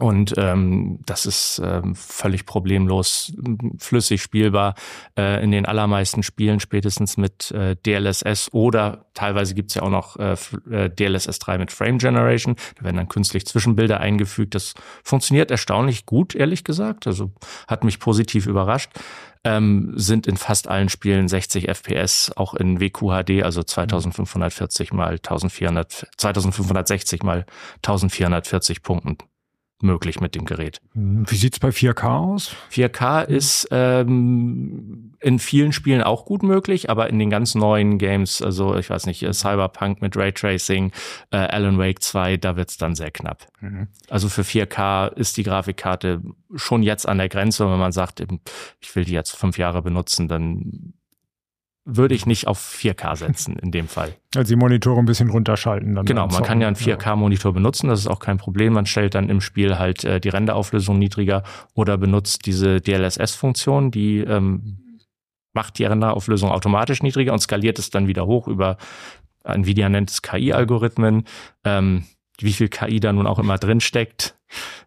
Und ähm, das ist ähm, völlig problemlos, flüssig spielbar äh, in den allermeisten Spielen, spätestens mit äh, DLSS oder teilweise gibt's ja auch noch äh, äh, DLSS 3 mit Frame Generation. Da werden dann künstlich Zwischenbilder eingefügt. Das funktioniert erstaunlich gut, ehrlich gesagt. Also hat mich positiv überrascht. Ähm, sind in fast allen Spielen 60 FPS, auch in WQHD, also 2540 mal 1400, 2560 mal 1440 Punkten möglich mit dem Gerät. Mhm. Wie sieht's bei 4K aus? 4K ist ähm, in vielen Spielen auch gut möglich, aber in den ganz neuen Games, also ich weiß nicht, äh, Cyberpunk mit Raytracing, äh, Alan Wake 2, da wird's dann sehr knapp. Mhm. Also für 4K ist die Grafikkarte schon jetzt an der Grenze. Und wenn man sagt, ich will die jetzt fünf Jahre benutzen, dann würde ich nicht auf 4K setzen in dem Fall. Also die Monitore ein bisschen runterschalten. Dann Genau, man kann ja einen Zocken. 4K-Monitor benutzen, das ist auch kein Problem. Man stellt dann im Spiel halt äh, die Renderauflösung niedriger oder benutzt diese DLSS-Funktion, die ähm, macht die Renderauflösung automatisch niedriger und skaliert es dann wieder hoch über Nvidia nennt es KI-Algorithmen. Ähm, wie viel KI da nun auch immer drin steckt.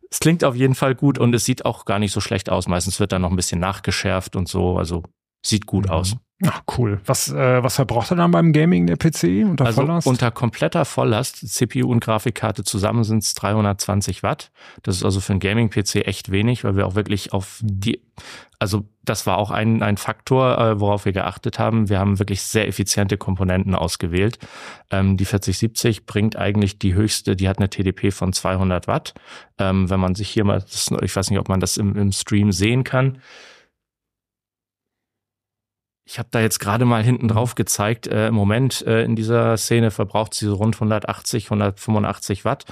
Es klingt auf jeden Fall gut und es sieht auch gar nicht so schlecht aus. Meistens wird dann noch ein bisschen nachgeschärft und so. Also sieht gut Mhm. aus. Ach, cool. Was, äh, was verbraucht er dann beim Gaming, der PC, unter Also Volllast? unter kompletter Volllast, CPU und Grafikkarte zusammen sind es 320 Watt. Das ist also für einen Gaming-PC echt wenig, weil wir auch wirklich auf die, also das war auch ein, ein Faktor, äh, worauf wir geachtet haben. Wir haben wirklich sehr effiziente Komponenten ausgewählt. Ähm, die 4070 bringt eigentlich die höchste, die hat eine TDP von 200 Watt. Ähm, wenn man sich hier mal, ich weiß nicht, ob man das im, im Stream sehen kann. Ich habe da jetzt gerade mal hinten drauf gezeigt. Äh, Im Moment äh, in dieser Szene verbraucht sie so rund 180, 185 Watt.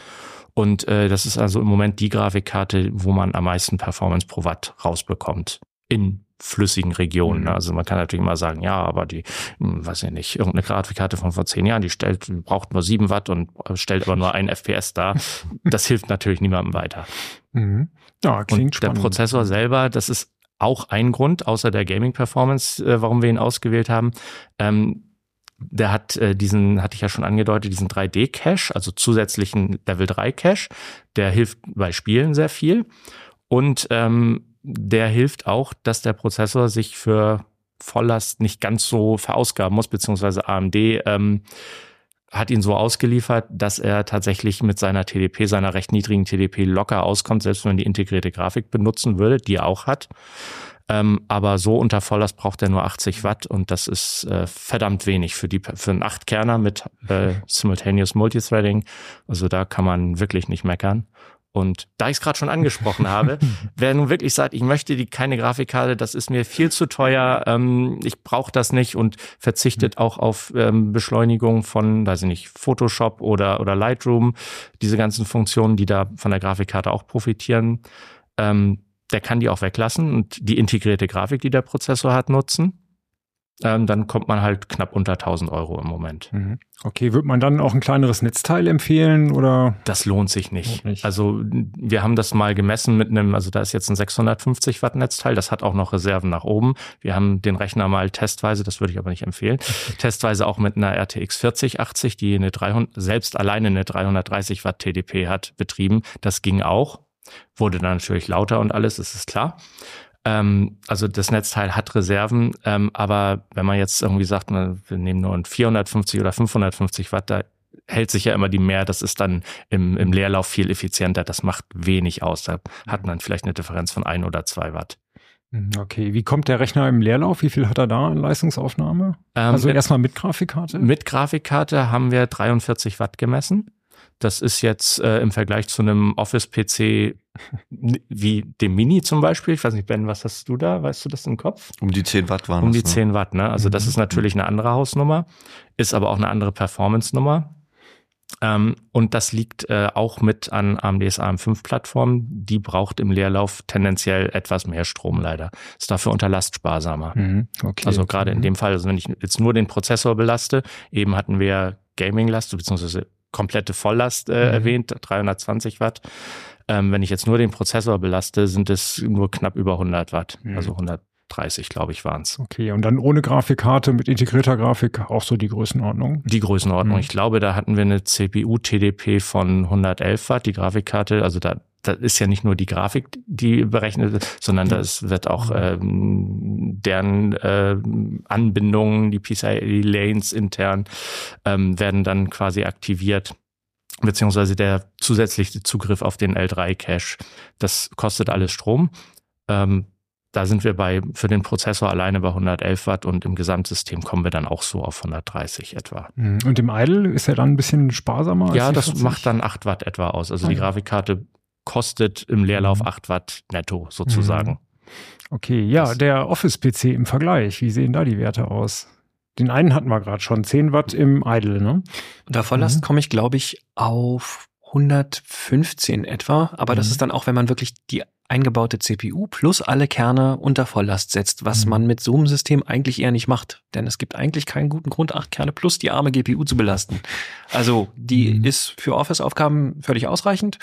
Und äh, das ist also im Moment die Grafikkarte, wo man am meisten Performance pro Watt rausbekommt. In flüssigen Regionen. Mhm. Also man kann natürlich mal sagen, ja, aber die, hm, weiß ich nicht, irgendeine Grafikkarte von vor zehn Jahren, die stellt, die braucht nur sieben Watt und äh, stellt aber nur ein FPS dar. Das hilft natürlich niemandem weiter. Mhm. Ja, klingt Und spannend. der Prozessor selber, das ist auch ein Grund, außer der Gaming-Performance, äh, warum wir ihn ausgewählt haben. Ähm, der hat äh, diesen, hatte ich ja schon angedeutet, diesen 3D-Cache, also zusätzlichen Level 3 Cache. Der hilft bei Spielen sehr viel. Und ähm, der hilft auch, dass der Prozessor sich für Volllast nicht ganz so verausgaben muss, beziehungsweise AMD ähm, hat ihn so ausgeliefert, dass er tatsächlich mit seiner TDP, seiner recht niedrigen TDP locker auskommt, selbst wenn man die integrierte Grafik benutzen würde, die er auch hat. Ähm, aber so unter Volllast braucht er nur 80 Watt und das ist äh, verdammt wenig für, die, für einen 8-Kerner mit äh, Simultaneous Multithreading. Also da kann man wirklich nicht meckern. Und da ich es gerade schon angesprochen habe, wer nun wirklich sagt, ich möchte die keine Grafikkarte, das ist mir viel zu teuer, ähm, ich brauche das nicht und verzichtet auch auf ähm, Beschleunigung von, weiß ich nicht, Photoshop oder, oder Lightroom, diese ganzen Funktionen, die da von der Grafikkarte auch profitieren, ähm, der kann die auch weglassen und die integrierte Grafik, die der Prozessor hat, nutzen ähm, dann kommt man halt knapp unter 1000 Euro im Moment. Mhm. Okay, wird man dann auch ein kleineres Netzteil empfehlen oder? Das lohnt sich nicht. nicht. Also wir haben das mal gemessen mit einem, also da ist jetzt ein 650 Watt Netzteil, das hat auch noch Reserven nach oben. Wir haben den Rechner mal testweise, das würde ich aber nicht empfehlen, testweise auch mit einer RTX 4080, die eine 300, selbst alleine eine 330 Watt TDP hat, betrieben. Das ging auch. Wurde dann natürlich lauter und alles, das ist klar. Ähm, also das Netzteil hat Reserven, ähm, aber wenn man jetzt irgendwie sagt, wir nehmen nur ein 450 oder 550 Watt, da hält sich ja immer die mehr, das ist dann im, im Leerlauf viel effizienter, das macht wenig aus. Da hat man vielleicht eine Differenz von ein oder zwei Watt. Mhm, okay, wie kommt der Rechner im Leerlauf? Wie viel hat er da an Leistungsaufnahme? Ähm, also erstmal mit Grafikkarte? Mit Grafikkarte haben wir 43 Watt gemessen. Das ist jetzt äh, im Vergleich zu einem Office-PC wie dem Mini zum Beispiel. Ich weiß nicht, Ben, was hast du da? Weißt du das im Kopf? Um die 10 Watt waren Um die 10 ne? Watt, ne? Also das mhm. ist natürlich eine andere Hausnummer, ist aber auch eine andere Performance-Nummer. Ähm, und das liegt äh, auch mit an AMDs AM5-Plattform. Die braucht im Leerlauf tendenziell etwas mehr Strom leider. Ist dafür unter Last sparsamer. Mhm, okay. Also gerade in mhm. dem Fall, also wenn ich jetzt nur den Prozessor belaste, eben hatten wir Gaming-Last, beziehungsweise komplette Volllast äh, mhm. erwähnt, 320 Watt. Ähm, wenn ich jetzt nur den Prozessor belaste, sind es nur knapp über 100 Watt, mhm. also 130, glaube ich, waren es. Okay, und dann ohne Grafikkarte mit integrierter Grafik auch so die Größenordnung? Die Größenordnung. Mhm. Ich glaube, da hatten wir eine CPU-TDP von 111 Watt, die Grafikkarte, also da da ist ja nicht nur die Grafik, die berechnet wird, sondern das wird auch ähm, deren äh, Anbindungen, die PCIe-Lanes intern, ähm, werden dann quasi aktiviert beziehungsweise der zusätzliche Zugriff auf den L3-Cache. Das kostet alles Strom. Ähm, da sind wir bei, für den Prozessor alleine bei 111 Watt und im Gesamtsystem kommen wir dann auch so auf 130 etwa. Mhm. Und im Idle ist er dann ein bisschen sparsamer? Ja, das 40? macht dann 8 Watt etwa aus. Also ah, die Grafikkarte kostet im Leerlauf 8 mhm. Watt netto sozusagen. Mhm. Okay, ja, das der Office-PC im Vergleich, wie sehen da die Werte aus? Den einen hatten wir gerade schon, 10 Watt im Idle, ne? Unter Volllast mhm. komme ich, glaube ich, auf 115 etwa. Aber mhm. das ist dann auch, wenn man wirklich die eingebaute CPU plus alle Kerne unter Volllast setzt, was mhm. man mit so einem System eigentlich eher nicht macht. Denn es gibt eigentlich keinen guten Grund, acht Kerne plus die arme GPU zu belasten. Also die mhm. ist für Office-Aufgaben völlig ausreichend.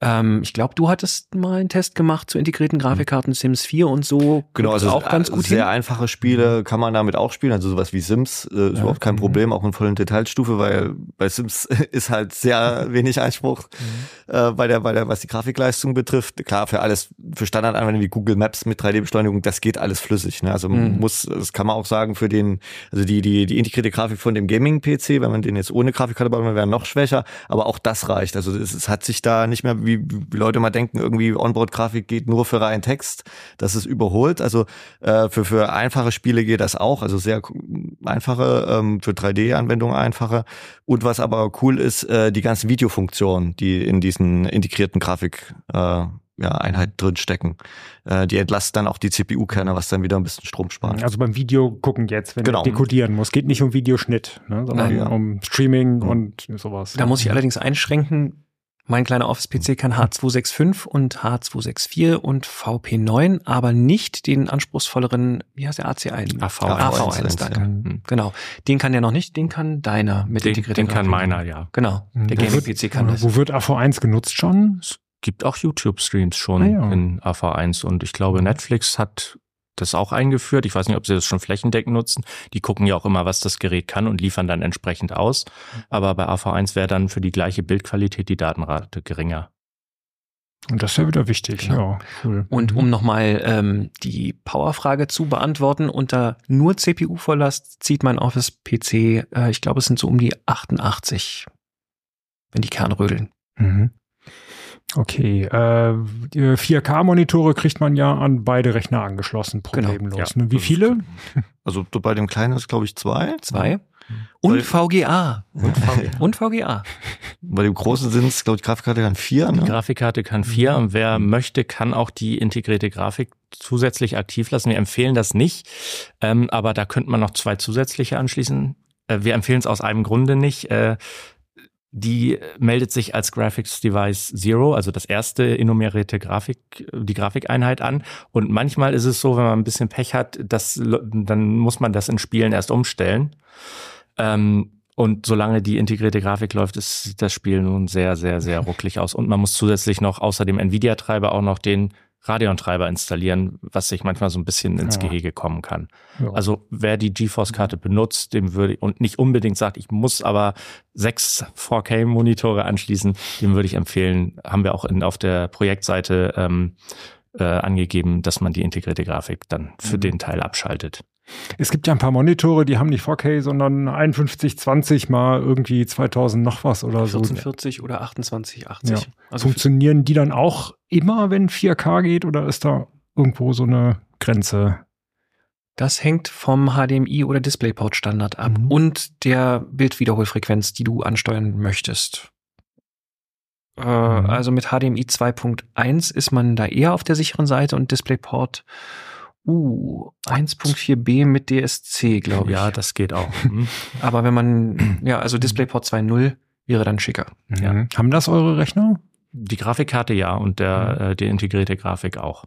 Ähm, ich glaube, du hattest mal einen Test gemacht zu integrierten Grafikkarten Sims 4 und so. Genau, also auch ganz gut sehr hin. einfache Spiele kann man damit auch spielen. Also sowas wie Sims äh, ist ja. überhaupt kein mhm. Problem, auch in vollen Detailstufe, weil bei Sims ist halt sehr wenig Einspruch mhm. äh, bei der, bei der, was die Grafikleistung betrifft. Klar, für alles, für Standardanwendungen wie Google Maps mit 3D-Beschleunigung, das geht alles flüssig. Ne? Also mhm. muss, das kann man auch sagen für den, also die, die, die integrierte Grafik von dem Gaming-PC, wenn man den jetzt ohne Grafikkarte baut, wäre noch schwächer, aber auch das reicht. Also es, es hat sich da nicht mehr wie wie, Leute mal denken, irgendwie Onboard-Grafik geht nur für reinen Text. Das ist überholt. Also äh, für, für einfache Spiele geht das auch, also sehr einfache, ähm, für 3D-Anwendungen einfache. Und was aber cool ist, äh, die ganzen Videofunktionen, die in diesen integrierten Grafik äh, ja, Einheit drin stecken. Äh, die entlasten dann auch die CPU-Kerne, was dann wieder ein bisschen Strom spart. Also beim Video gucken jetzt, wenn genau. dekodieren muss. Geht nicht um Videoschnitt, ne, sondern Nein, ja. um Streaming mhm. und sowas. Da muss ich allerdings einschränken, mein kleiner Office-PC kann H265 und H264 und VP9, aber nicht den anspruchsvolleren, wie heißt der AC1? AV, AV1, danke. Ja. Genau. Den kann der noch nicht, den kann deiner mit den, integrierter Den kann meiner, ja. Genau. Der Gaming-PC kann das. Wo wird AV1 genutzt schon? Es gibt auch YouTube-Streams schon ah, ja. in AV1 und ich glaube Netflix hat das auch eingeführt. Ich weiß nicht, ob sie das schon flächendeckend nutzen. Die gucken ja auch immer, was das Gerät kann und liefern dann entsprechend aus. Aber bei AV1 wäre dann für die gleiche Bildqualität die Datenrate geringer. Und das ist ja wieder wichtig. Genau. Ja, cool. Und Mhm. um nochmal ähm, die Powerfrage zu beantworten, unter nur CPU-Volllast zieht mein Office-PC, äh, ich glaube, es sind so um die 88, wenn die Kerne rödeln. Mhm. Okay, äh, die 4K-Monitore kriegt man ja an beide Rechner angeschlossen, Genau, problemlos. ja. ne? Wie viele? Also bei dem kleinen ist, glaube ich, zwei. Zwei. Und Weil- VGA. Und VGA. Und VGA. Bei dem großen sind es, glaube ich, Grafikkarte dann vier. Die Ne? Grafikkarte kann vier und wer Mhm. möchte, kann auch die integrierte Grafik zusätzlich aktiv lassen. Wir empfehlen das nicht, ähm, aber da könnte man noch zwei zusätzliche anschließen. Äh, wir empfehlen es aus einem Grunde nicht. Äh, die meldet sich als Graphics Device Zero, also das erste enumerierte Grafik, die Grafikeinheit an. Und manchmal ist es so, wenn man ein bisschen Pech hat, dass, dann muss man das in Spielen erst umstellen. Ähm, und solange die integrierte Grafik läuft, ist das Spiel nun sehr, sehr, sehr rucklig aus. Und man muss zusätzlich noch außer dem Nvidia-Treiber auch noch den Radeon-Treiber installieren, was sich manchmal so ein bisschen ins Ja. Gehege kommen kann. Ja. Also wer die GeForce-Karte benutzt, dem würde und nicht unbedingt sagt, ich muss aber sechs 4K-Monitore anschließen, dem würde ich empfehlen, haben wir auch in, auf der Projektseite ähm, äh, angegeben, dass man die integrierte Grafik dann für Mhm. den Teil abschaltet. Es gibt ja ein paar Monitore, die haben nicht 4K, sondern 5120 mal irgendwie 2000 noch was oder so. 1440 oder 2880. Ja. Also Funktionieren die dann auch immer, wenn 4K geht oder ist da irgendwo so eine Grenze? das hängt vom HDMI oder DisplayPort Standard ab Mhm. und der Bildwiederholfrequenz, die du ansteuern möchtest. Äh, Mhm. Also mit HDMI 2.1 ist man da eher auf der sicheren Seite und DisplayPort uh, 1.4b mit DSC, glaube ich. Ja, das geht auch. Mhm. Aber wenn man, ja, also DisplayPort 2.0 wäre dann schicker. Ja. Mhm. Haben das eure Rechner? Die Grafikkarte ja und der, äh, die integrierte Grafik auch.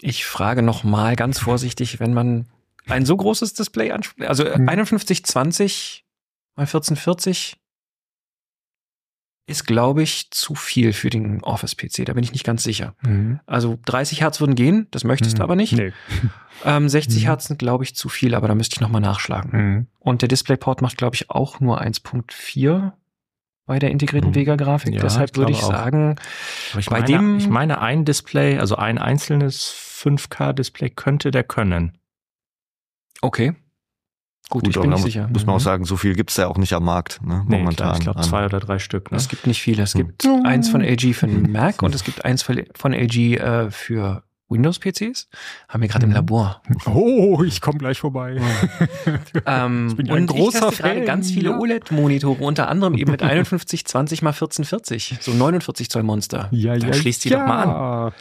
Ich frage noch mal ganz vorsichtig, wenn man ein so großes Display anspricht, also Mhm. 5120 mal 1440 ist, glaube ich, zu viel für den Office-PC. Da bin ich nicht ganz sicher. Mhm. Also 30 Hertz würden gehen, das möchtest du aber nicht. Nee. Ähm, 60 Mhm. Hertz sind, glaube ich, zu viel, aber da müsste ich noch mal nachschlagen. Mhm. Und der DisplayPort macht, glaube ich, auch nur 1.4 bei der integrierten Mhm. Vega-Grafik. Ja, Deshalb würde ich sagen, ich Bei meine, dem- ich meine, ein Display, also ein einzelnes 5K-Display könnte der können. okay. Gut, ich aber bin nicht muss, sicher. muss man Mhm. auch sagen, so viel gibt's ja auch nicht am Markt. Ne, Nee, momentan. klar, ich glaube zwei oder drei Stück. Ne? Es gibt nicht viele. Es Hm. gibt eins von LG für den Mac und es gibt eins von LG äh, für Windows-PCs. Haben wir gerade im Mhm. Labor. Oh, ich komme gleich vorbei. Ähm, Ich bin ja ein und großer ich gerade Fan, ganz viele ja. OLED-Monitore, unter anderem eben mit 5120 mal 1440, so 49 Zoll Monster. Ja, Dann schließt die doch mal an.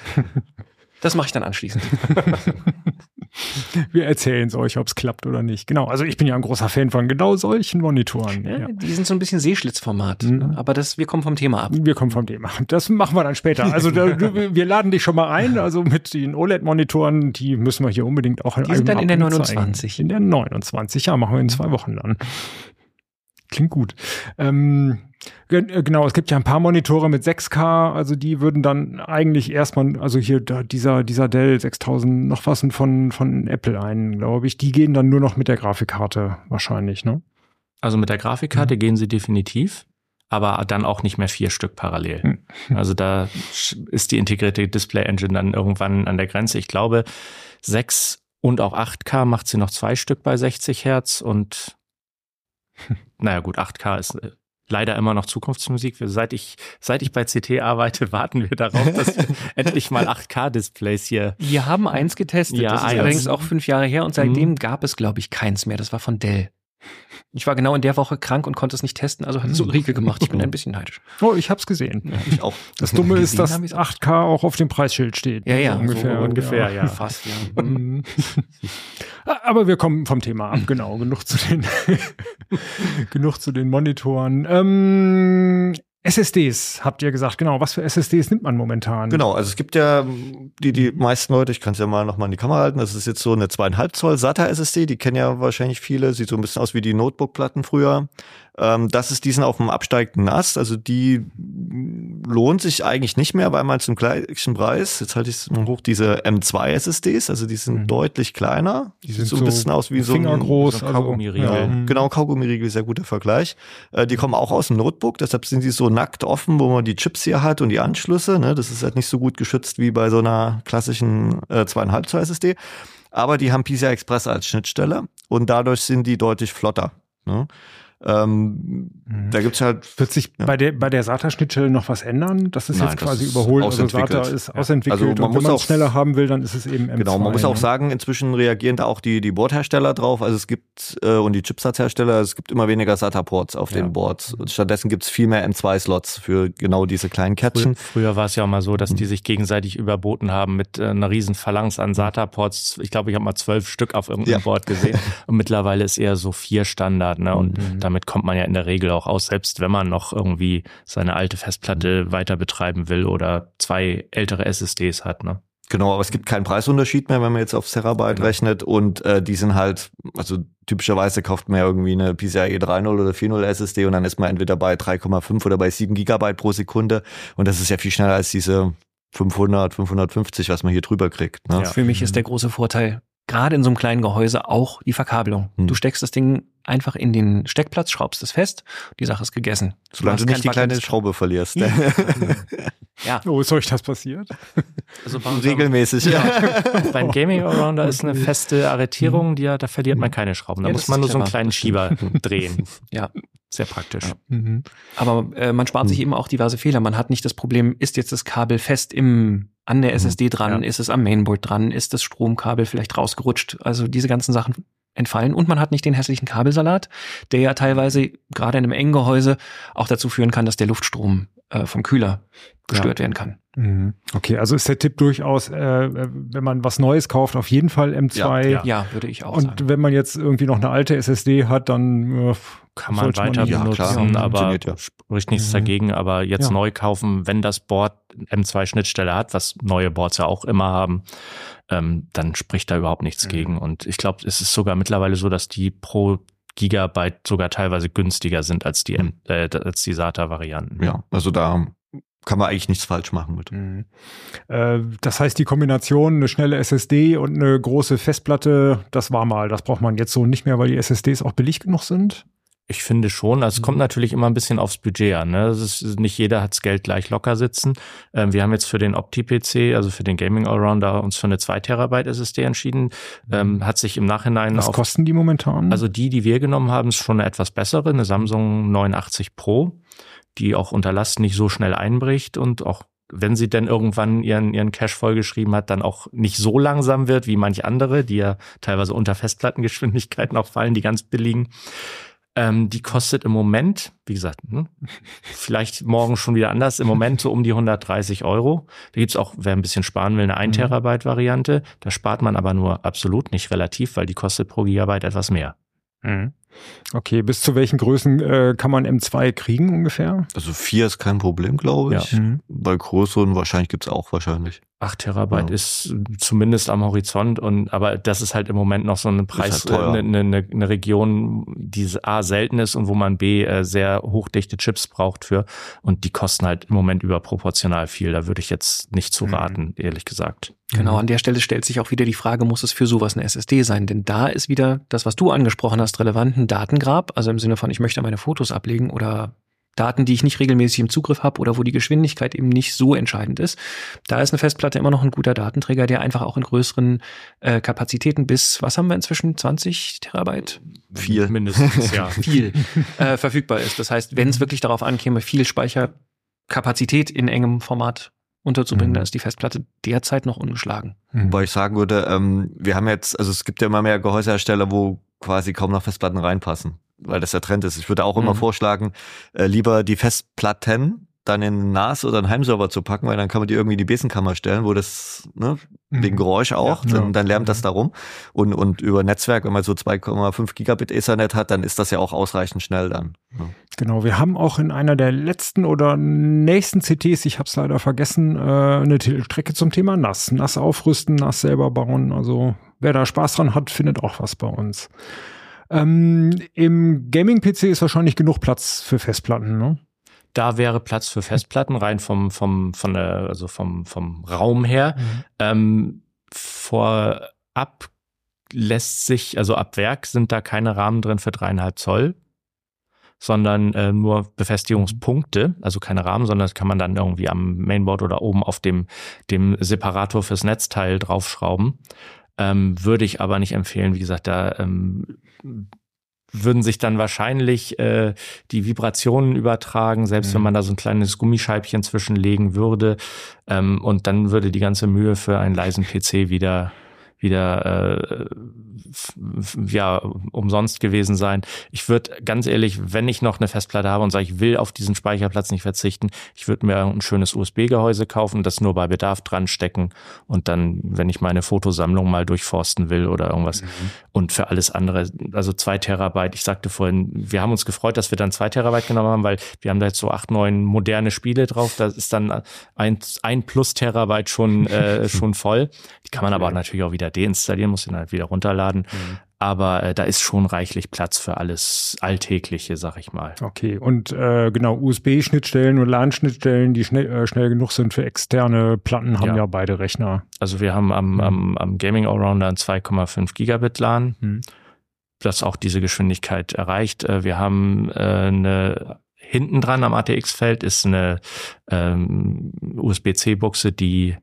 Das mache ich dann anschließend. Wir erzählen es euch, ob es klappt oder nicht. Genau, also ich bin ja ein großer Fan von genau solchen Monitoren. Ja, Ja. Die sind so ein bisschen Seeschlitzformat. Mhm. ne? Aber das, wir kommen vom Thema ab. Wir kommen vom Thema. Das machen wir dann später. Also da, wir laden dich schon mal ein. Also mit den OLED-Monitoren, die müssen wir hier unbedingt auch Die sind dann in der einmal 29. zeigen. In der 29, ja, machen wir in zwei Wochen dann. Klingt gut. Ähm, äh, genau, es gibt ja ein paar Monitore mit 6K, also die würden dann eigentlich erstmal, also hier dieser, dieser Dell 6000 noch was von, von Apple ein, glaube ich, die gehen dann nur noch mit der Grafikkarte wahrscheinlich, ne? Also mit der Mhm. Grafikkarte gehen sie definitiv, aber dann auch nicht mehr vier Stück parallel. Mhm. Also da ist die integrierte Display Engine dann irgendwann an der Grenze. Ich glaube, 6 und auch 8K macht sie noch zwei Stück bei 60 Hertz und naja gut, 8K ist äh, leider immer noch Zukunftsmusik. Seit ich, seit ich bei CT arbeite, warten wir darauf, dass wir endlich mal 8K-Displays hier Wir haben eins getestet. Ja, das ist eins. allerdings auch fünf Jahre her und seitdem Mhm. gab es, glaube ich, keins mehr. Das war von Dell. Ich war genau in der Woche krank und konnte es nicht testen, also hat es so. Riegel gemacht. Ich bin ein bisschen neidisch. Oh, ich hab's gesehen. Ich auch. Das Dumme ist, dass hab ich's auch. 8K auch auf dem Preisschild steht. Ja, ja, So ungefähr. so ungefähr, ja. Fast, ja. Mhm. Aber wir kommen vom Thema ab, genau. Genug zu den, genug zu den Monitoren. Ähm, SSDs, habt ihr gesagt, genau. Was für SSDs nimmt man momentan? Genau, also es gibt ja die, die meisten Leute, ich kann es ja mal nochmal in die Kamera halten, das ist jetzt so eine zweieinhalb Zoll SATA SSD, die kennen ja wahrscheinlich viele, sieht so ein bisschen aus wie die Notebook-Platten früher. Ähm, das ist, die sind auf dem absteigenden Ast. Also die lohnt sich eigentlich nicht mehr, weil man zum gleichen Preis, jetzt halte ich es mal hoch, diese M2 SSDs, also die sind Mhm. deutlich kleiner. Die sind so ein bisschen aus wie so ein fingergroß. so ein Kaugummiriegel. Also, ja. Genau, Kaugummiriegel, sehr guter Vergleich. Äh, die kommen auch aus dem Notebook, deshalb sind die so nackt offen, wo man die Chips hier hat und die Anschlüsse. Ne? Das ist halt nicht so gut geschützt wie bei so einer klassischen äh, 2,5 Zoll SSD. Aber die haben PCI Express als Schnittstelle und dadurch sind die deutlich flotter. Ne? Ähm, Mhm. Da gibt's halt Wird sich Ja. bei der, bei der SATA-Schnittstelle noch was ändern? Das ist Nein, jetzt quasi ist überholt. Also. SATA ist Ja. ausentwickelt. Also man und muss wenn man auch- es schneller haben will, dann ist es eben M2. Genau, man muss auch ne? sagen, inzwischen reagieren da auch die, die Boardhersteller drauf. Also es gibt, äh, und die Chipsatzhersteller, es gibt immer weniger SATA-Ports auf Ja. den Boards. Und stattdessen gibt's viel mehr M2-Slots für genau diese kleinen Früher, Kätzchen. früher war es ja auch mal so, dass Mhm. die sich gegenseitig überboten haben mit äh, einer riesen Phalanx an SATA-Ports. Ich glaube, ich habe mal zwölf Stück auf irgendeinem Ja. Board gesehen. Und mittlerweile ist eher so vier Standard. Ne? Und Mhm. Damit kommt man ja in der Regel auch aus, selbst wenn man noch irgendwie seine alte Festplatte weiter betreiben will oder zwei ältere SSDs hat. Ne? Genau, aber es gibt keinen Preisunterschied mehr, wenn man jetzt auf Terabyte Genau. rechnet. Und äh, die sind halt, also typischerweise kauft man ja irgendwie eine PCIe 3.0 oder 4.0 SSD und dann ist man entweder bei 3,5 oder bei 7 Gigabyte pro Sekunde. Und das ist ja viel schneller als diese 500, 550, was man hier drüber kriegt. Ne? Ja. Für mich ist der große Vorteil, gerade in so einem kleinen Gehäuse, auch die Verkabelung. Hm. Du steckst das Ding einfach in den Steckplatz, schraubst es fest, die Sache ist gegessen. Solange du nicht die kleine Schraube verlierst. Ja, Oh, ist euch das passiert? Also Regelmäßig. Beim Gaming Allrounder ist eine feste Arretierung, die, ja- da verliert man keine Schrauben. Da Ja, muss man nur so einen clever. kleinen Schieber drehen. ja. Sehr praktisch. Ja. Mhm. Aber äh, man spart sich eben auch diverse Fehler. Man hat nicht das Problem, ist jetzt das Kabel fest im an der SSD dran, Ja. ist es am Mainboard dran, ist das Stromkabel vielleicht rausgerutscht. Also diese ganzen Sachen entfallen und man hat nicht den hässlichen Kabelsalat, der ja teilweise gerade in einem engen Gehäuse auch dazu führen kann, dass der Luftstrom äh, vom Kühler gestört werden kann. Mhm. Okay, also ist der Tipp durchaus, äh, wenn man was Neues kauft, auf jeden Fall M2. Ja. Ja, würde ich auch Und sagen. wenn man jetzt irgendwie noch eine alte SSD hat, dann äh, Kann man weiter Ja, benutzen, aber Funktioniert ja. spricht nichts Mhm. dagegen. Aber jetzt Ja. neu kaufen, wenn das Board M2-Schnittstelle hat, was neue Boards ja auch immer haben, ähm, dann spricht da überhaupt nichts Mhm. gegen. Und ich glaube, es ist sogar mittlerweile so, dass die pro Gigabyte sogar teilweise günstiger sind als die, M- äh, als die SATA-Varianten. ja, also da kann man eigentlich nichts falsch machen mit. Mhm. Äh, das heißt, die Kombination, eine schnelle SSD und eine große Festplatte, das war mal. Das braucht man jetzt so nicht mehr, weil die SSDs auch billig genug sind. Ich finde schon, also es kommt natürlich immer ein bisschen aufs Budget an. Ne? Ist, nicht jeder hat das Geld gleich locker sitzen. Ähm, wir haben jetzt für den Opti-PC, also für den Gaming Allrounder, uns für eine 2 Terabyte SSD entschieden. Ähm, hat sich im Nachhinein Was auf kosten die momentan? Also die, die wir genommen haben, ist schon eine etwas bessere, eine Samsung 89 Pro, die auch unter Last nicht so schnell einbricht und auch wenn sie denn irgendwann ihren, ihren Cache vollgeschrieben hat, dann auch nicht so langsam wird wie manch andere, die ja teilweise unter Festplattengeschwindigkeiten auch fallen, die ganz billigen. Ähm, die kostet im Moment, wie gesagt, hm, vielleicht morgen schon wieder anders, im Moment so um die 130 Euro. Da gibt's auch, wer ein bisschen sparen will, eine 1 Mhm. Terabyte Variante. Da spart man aber nur absolut nicht relativ, weil die kostet pro Gigabyte etwas mehr. Mhm. Okay, bis zu welchen Größen äh, kann man M2 kriegen ungefähr? Also vier ist kein Problem, glaube ich. Mhm. Bei größeren wahrscheinlich gibt's auch wahrscheinlich. 8 Terabyte Ja. ist zumindest am Horizont und aber das ist halt im Moment noch so ein Preis, halt eine, eine, eine Region, die A selten ist und wo man B äh, sehr hochdichte Chips braucht für und die kosten halt im Moment überproportional viel. Da würde ich jetzt nicht zu Mhm. raten, ehrlich gesagt. Genau, an der Stelle stellt sich auch wieder die Frage, muss es für sowas eine SSD sein? Denn da ist wieder das, was du angesprochen hast, relevant, ein Datengrab, also im Sinne von, ich möchte meine Fotos ablegen oder Daten, die ich nicht regelmäßig im Zugriff habe oder wo die Geschwindigkeit eben nicht so entscheidend ist. Da ist eine Festplatte immer noch ein guter Datenträger, der einfach auch in größeren äh, Kapazitäten bis, was haben wir inzwischen, 20 Terabyte? Vier. Mindestens, ja. viel äh, verfügbar ist. Das heißt, wenn es wirklich darauf ankäme, viel Speicherkapazität in engem Format unterzubringen, Mhm. dann ist die Festplatte derzeit noch ungeschlagen. Mhm. Wobei ich sagen würde, ähm, wir haben jetzt, also es gibt ja immer mehr Gehäusehersteller, wo quasi kaum noch Festplatten reinpassen, weil das der Trend ist. Ich würde auch immer Mhm. vorschlagen, äh, lieber die Festplatten dann in einen NAS oder einen Heimserver zu packen, weil dann kann man die irgendwie in die Besenkammer stellen, wo das, ne, Mhm. wegen Geräusch auch, Ja. dann, dann lärmt das Mhm. darum. Und, und über Netzwerk, wenn man so 2,5 Gigabit Ethernet hat, dann ist das ja auch ausreichend schnell dann. Ja. Genau, wir haben auch in einer der letzten oder nächsten CTs, ich habe es leider vergessen, äh, eine Strecke zum Thema NAS. NAS aufrüsten, NAS selber bauen. Also wer da Spaß dran hat, findet auch was bei uns. Ähm, Im Gaming-PC ist wahrscheinlich genug Platz für Festplatten, ne? Da wäre Platz für Festplatten rein vom vom von der also vom vom Raum her. Mhm. Ähm, vorab lässt sich also ab Werk sind da keine Rahmen drin für dreieinhalb Zoll, sondern äh, nur Befestigungspunkte, also keine Rahmen, sondern das kann man dann irgendwie am Mainboard oder oben auf dem dem Separator fürs Netzteil draufschrauben. Ähm, würde ich aber nicht empfehlen. Wie gesagt, da ähm, würden sich dann wahrscheinlich äh, die Vibrationen übertragen, selbst Mhm. wenn man da so ein kleines Gummischeibchen zwischenlegen würde. Ähm, und dann würde die ganze Mühe für einen leisen PC wieder wieder äh, ja umsonst gewesen sein. Ich würde ganz ehrlich, wenn ich noch eine Festplatte habe und sage, ich will auf diesen Speicherplatz nicht verzichten, ich würde mir ein schönes USB-Gehäuse kaufen, das nur bei Bedarf dran stecken und dann, wenn ich meine Fotosammlung mal durchforsten will oder irgendwas. Und für alles andere, also zwei Terabyte. Ich sagte vorhin, wir haben uns gefreut, dass wir dann zwei Terabyte genommen haben, weil wir haben da jetzt so acht, neun moderne Spiele drauf. Da ist dann ein, ein plus Terabyte schon, äh, schon voll. Die kann man aber natürlich auch wieder deinstallieren, muss den halt wieder runterladen. Aber äh, da ist schon reichlich Platz für alles Alltägliche, sag ich mal. Okay, und äh, genau, USB-Schnittstellen und LAN-Schnittstellen, die schnell, äh, schnell genug sind für externe Platten, haben ja, Ja. beide Rechner. Also wir haben am, Mhm. am, am Gaming Allrounder ein 2,5 Gigabit LAN, Mhm. das auch diese Geschwindigkeit erreicht. Äh, Wir haben äh, eine hinten dran am ATX-Feld ist eine ähm, USB-C-Buchse, die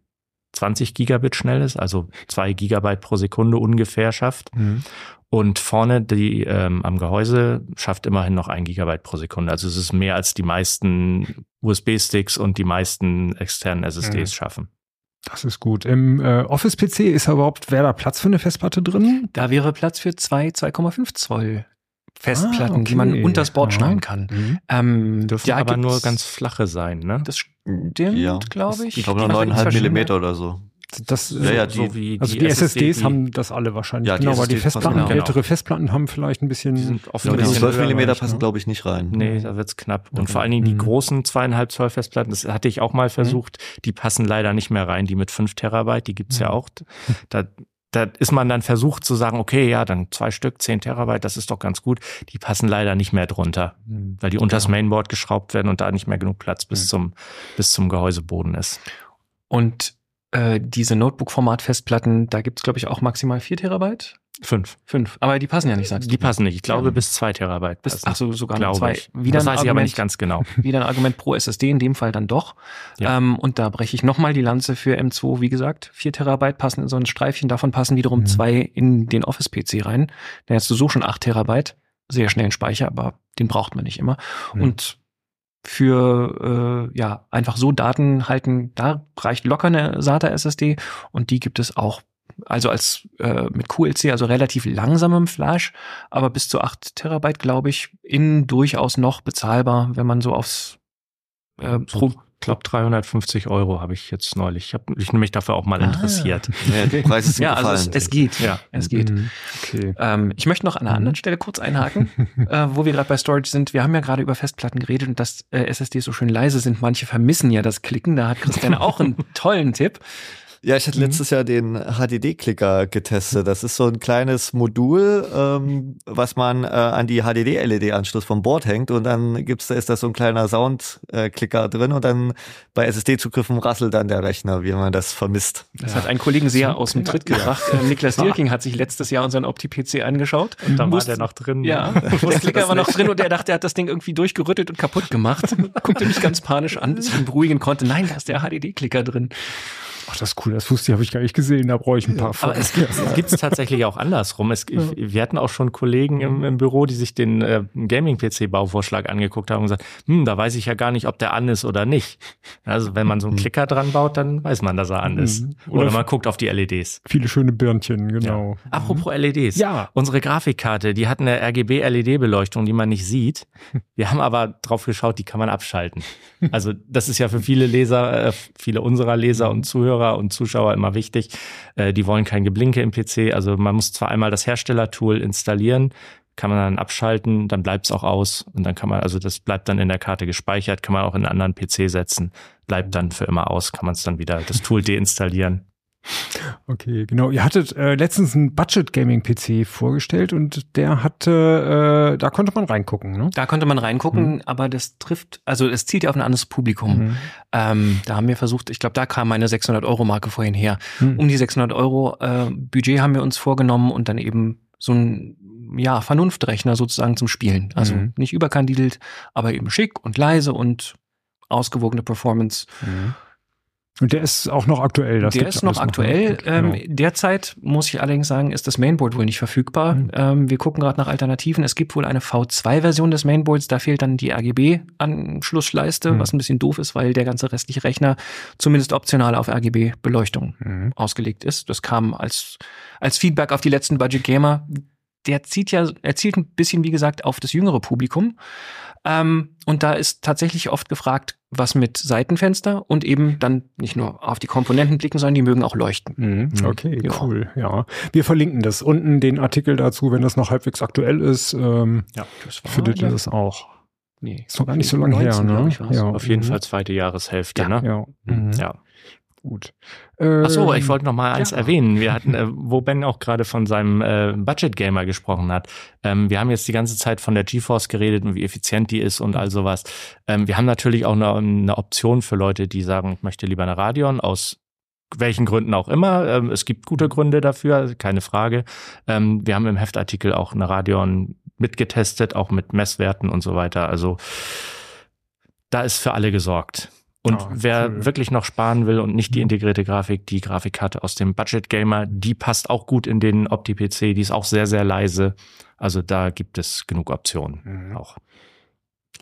20 Gigabit schnell ist, also zwei Gigabyte pro Sekunde ungefähr schafft. Mhm. Und vorne die ähm, am Gehäuse schafft immerhin noch ein Gigabyte pro Sekunde. Also es ist mehr als die meisten USB-Sticks und die meisten externen SSDs Mhm. schaffen. Das ist gut. Im äh, Office-PC ist überhaupt, wäre da Platz für eine Festplatte drin? Da wäre Platz für zwei 2,5 Zoll Festplatten, Ah, die man okay. unters Board Ja. schnallen kann. Mhm. Ähm, Dürfen aber nur ganz flache sein, ne? Das stimmt, Ja. glaube ich. Ich glaube nur Die 9,5 verschiedene- Millimeter oder so. Das, Ja, ja, so die- wie also die, SSDs die- haben das alle wahrscheinlich. Ja, die genau, aber die Festplatten, genau. ältere Festplatten haben vielleicht ein bisschen. die sind oft Ja, ein bisschen 12 höher, Millimeter meine ich, passen, ne? glaube ich, nicht rein. Nee, da wird's knapp. Und Okay. vor allen Dingen die Mhm. großen zweieinhalb Zoll Festplatten, das hatte ich auch mal versucht, die passen leider nicht mehr rein. Die mit fünf Terabyte, die gibt's ja Mhm. auch. Da, da ist man dann versucht zu sagen, okay, ja, dann zwei Stück, zehn Terabyte, das ist doch ganz gut. Die passen leider nicht mehr drunter, Mhm. weil die unters Mainboard geschraubt werden und da nicht mehr genug Platz bis Mhm. zum, bis zum Gehäuseboden ist. Und äh, diese Notebook-Format-Festplatten, da gibt's glaube ich, auch maximal 4 Terabyte. Fünf. Fünf. Aber die passen ja nicht, sagst Die du. passen nicht. Ich glaube, Ja. bis zwei Terabyte Bis, ach so, sogar noch glaube zwei. ich. Wieder das weiß ich aber Argument- nicht ganz genau. Wieder ein Argument pro SSD, in dem Fall dann doch. Ja. Ähm, und da breche ich nochmal die Lanze für M2. Wie gesagt, 4 Terabyte passen in so ein Streifchen, davon passen wiederum Mhm. zwei in den Office-PC rein. Dann hast du so schon 8 Terabyte, sehr schnellen Speicher, aber den braucht man nicht immer. Mhm. Und für äh, ja einfach so Daten halten, da reicht locker eine SATA SSD und die gibt es auch also als äh, mit QLC, also relativ langsamem Flash, aber bis zu 8 Terabyte, glaube ich, in durchaus noch bezahlbar, wenn man so aufs äh, pro, Ich glaube, 350 Euro habe ich jetzt neulich. Ich habe mich nämlich dafür auch mal Ah. interessiert. Ja, der Preis ist Ja, also es, es geht. Ja. Es geht. Mhm. Okay. Ähm, ich möchte noch an einer Mhm. anderen Stelle kurz einhaken, äh, wo wir gerade bei Storage sind. Wir haben ja gerade über Festplatten geredet und dass äh, SSDs so schön leise sind. Manche vermissen ja das Klicken. Da hat Christian auch einen tollen Tipp. Ja, ich hatte letztes Jahr den HDD-Klicker getestet. Das ist so ein kleines Modul, ähm, was man äh, an die HDD-LED-Anschluss vom Board hängt und dann gibt's da ist da so ein kleiner Sound-Klicker drin und dann bei SSD-Zugriffen rasselt dann der Rechner, wie man das vermisst. Das hat einen Kollegen sehr aus dem Tritt gebracht. Äh, Niklas Dirking hat sich letztes Jahr unseren Opti-PC angeschaut. Und dann war der noch drin. Ja, der Klicker war noch drin und er dachte, er hat das Ding irgendwie durchgerüttelt und kaputt gemacht. Guckte mich ganz panisch an, bis ich ihn beruhigen konnte. Nein, da ist der HDD-Klicker drin. Ach, das ist cool, das wusste ich, habe ich gar nicht gesehen, da brauche ich ein paar Aber es gibt es tatsächlich auch andersrum. Es, Wir hatten auch schon Kollegen im, im Büro, die sich den äh, Gaming-PC-Bauvorschlag angeguckt haben und gesagt, hm, da weiß ich ja gar nicht, ob der an ist oder nicht. Also wenn man so einen Klicker dran baut, dann weiß man, dass er an ist. Mhm. Oder, Oder man guckt auf die LEDs. Viele schöne Birnchen, genau. Apropos LEDs. Ja. Unsere Grafikkarte, die hat eine RGB-LED-Beleuchtung, die man nicht sieht. Wir haben aber drauf geschaut, die kann man abschalten. Also das ist ja für viele Leser, äh, viele unserer Leser und Zuhörer und Zuschauer immer wichtig. Äh, die wollen kein Geblinke im PC. Also man muss zwar einmal das Herstellertool installieren, kann man dann abschalten, dann bleibt es auch aus und dann kann man, also das bleibt dann in der Karte gespeichert, kann man auch in einen anderen PC setzen, bleibt dann für immer aus, kann man es dann wieder das Tool deinstallieren. Okay, genau. Ihr hattet äh, letztens einen Budget Gaming PC vorgestellt und der hatte, äh, da konnte man reingucken, ne? Da konnte man reingucken, mhm. aber das trifft, also es zielt ja auf ein anderes Publikum. Mhm. Ähm, da haben wir versucht, ich glaube, da kam meine 600 Euro Marke vorhin her. Mhm. Um die 600 Euro äh, Budget haben wir uns vorgenommen und dann eben so ein ja, Vernunftrechner sozusagen zum Spielen. Also mhm. nicht überkandidelt, aber eben schick und leise und ausgewogene Performance. Mhm. Und der ist auch noch aktuell. Das der ist noch aktuell. Noch. Ähm, genau. Derzeit muss ich allerdings sagen, ist das Mainboard wohl nicht verfügbar. Mhm. Ähm, wir gucken gerade nach Alternativen. Es gibt wohl eine V2-Version des Mainboards. Da fehlt dann die RGB-Anschlussleiste, mhm. was ein bisschen doof ist, weil der ganze restliche Rechner zumindest optional auf RGB-Beleuchtung mhm. ausgelegt ist. Das kam als, als Feedback auf die letzten Budget Gamer der zieht ja, er zielt ein bisschen, wie gesagt, auf das jüngere Publikum. Ähm, und da ist tatsächlich oft gefragt, was mit Seitenfenster und eben dann nicht nur auf die Komponenten blicken, sondern die mögen auch leuchten. Mhm. mhm. Okay, genau. cool. Ja, wir verlinken das unten den Artikel dazu, wenn das noch halbwegs aktuell ist. Ähm, ja, das war, findet ihr das auch. Nee, ist noch gar nicht so lange her, ne? Ja. Auf jeden mhm. Fall zweite Jahreshälfte, ja. ne? Ja. Mhm. ja. Gut. Ähm, Ach so, ich wollte noch mal eins ja. erwähnen. Wir hatten, äh, wo Ben auch gerade von seinem äh, Budget Gamer gesprochen hat. Ähm, wir haben jetzt die ganze Zeit von der GeForce geredet und wie effizient die ist und all sowas. Ähm, wir haben natürlich auch eine, eine Option für Leute, die sagen, ich möchte lieber eine Radeon aus welchen Gründen auch immer. Ähm, es gibt gute Gründe dafür, keine Frage. Ähm, wir haben im Heftartikel auch eine Radeon mitgetestet, auch mit Messwerten und so weiter. Also da ist für alle gesorgt. Und oh, wer cool. wirklich noch sparen will und nicht die integrierte Grafik, die Grafikkarte aus dem Budget Gamer, die passt auch gut in den Opti-PC, die ist auch sehr, sehr leise. Also da gibt es genug Optionen mhm. auch.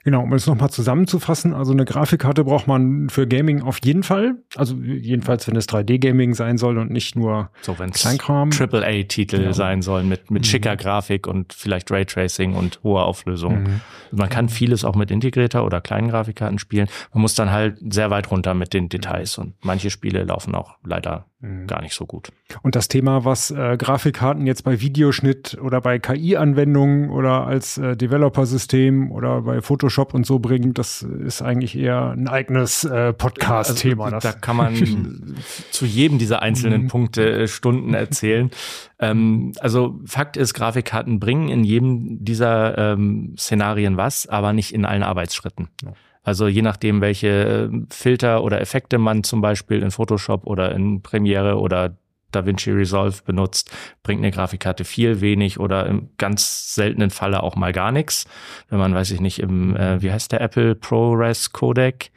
Genau, um es nochmal zusammenzufassen, also eine Grafikkarte braucht man für Gaming auf jeden Fall. Also jedenfalls, wenn es 3D-Gaming sein soll und nicht nur so, Kleinkram. AAA-Titel genau. sein sollen mit, mit mhm. schicker Grafik und vielleicht Raytracing und hoher Auflösung. Mhm. Man kann vieles auch mit integrierter oder kleinen Grafikkarten spielen. Man muss dann halt sehr weit runter mit den Details und manche Spiele laufen auch leider mhm. gar nicht so gut. Und das Thema, was äh, Grafikkarten jetzt bei Videoschnitt oder bei KI-Anwendungen oder als äh, Developer-System oder bei Photoshop und so bringt, das ist eigentlich eher ein eigenes äh, Podcast-Thema. Also, da kann man zu jedem dieser einzelnen mhm. Punkte äh, Stunden erzählen. Ähm, also Fakt ist, Grafikkarten bringen in jedem dieser ähm, Szenarien was, aber nicht in allen Arbeitsschritten. Ja. Also je nachdem, welche äh, Filter oder Effekte man zum Beispiel in Photoshop oder in Premiere oder DaVinci Resolve benutzt, bringt eine Grafikkarte viel wenig oder im ganz seltenen Falle auch mal gar nichts. Wenn man, weiß ich nicht, im, äh, wie heißt der Apple ProRes Codec,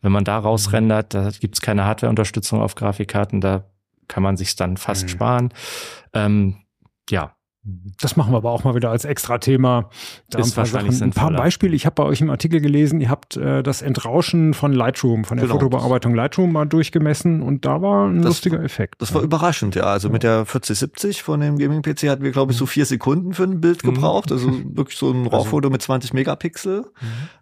wenn man da rausrendert, da gibt's keine Hardware-Unterstützung auf Grafikkarten, da kann man sich dann fast mhm. sparen. Ähm, ja, das machen wir aber auch mal wieder als extra Thema. Da ist ein paar, wahrscheinlich Sachen, ein paar Beispiele. Ich habe bei euch im Artikel gelesen, ihr habt äh, das Entrauschen von Lightroom, von der genau. Fotobearbeitung Lightroom mal durchgemessen und da war ein das, lustiger Effekt. Das war überraschend, ja. Also ja. mit der 4070 von dem Gaming-PC hatten wir, glaube ich, so vier Sekunden für ein Bild mhm. gebraucht. Also wirklich so ein also RAW-Foto mit 20 Megapixel. Mhm.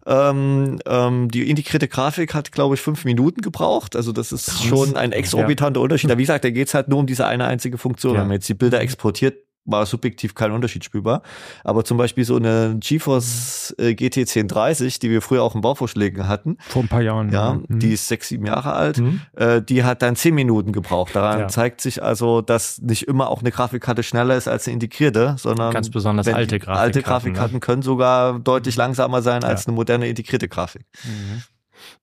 Ähm, ähm, die integrierte Grafik hat, glaube ich, fünf Minuten gebraucht. Also das ist Krass. schon ein exorbitanter ja. Unterschied. Aber wie gesagt, da geht's halt nur um diese eine einzige Funktion. Ja. Wenn man jetzt die Bilder exportiert, war subjektiv kein Unterschied spürbar. Aber zum Beispiel so eine GeForce äh, GT 1030, die wir früher auch in Bauvorschlägen hatten. Vor ein paar Jahren. Ja, mhm. die ist sechs, sieben Jahre alt. Mhm. Äh, die hat dann zehn Minuten gebraucht. Daran ja. zeigt sich also, dass nicht immer auch eine Grafikkarte schneller ist als eine integrierte, sondern ganz besonders alte Grafikkarten. Alte Grafikkarten ne? können sogar deutlich langsamer sein als ja. eine moderne integrierte Grafik. Mhm.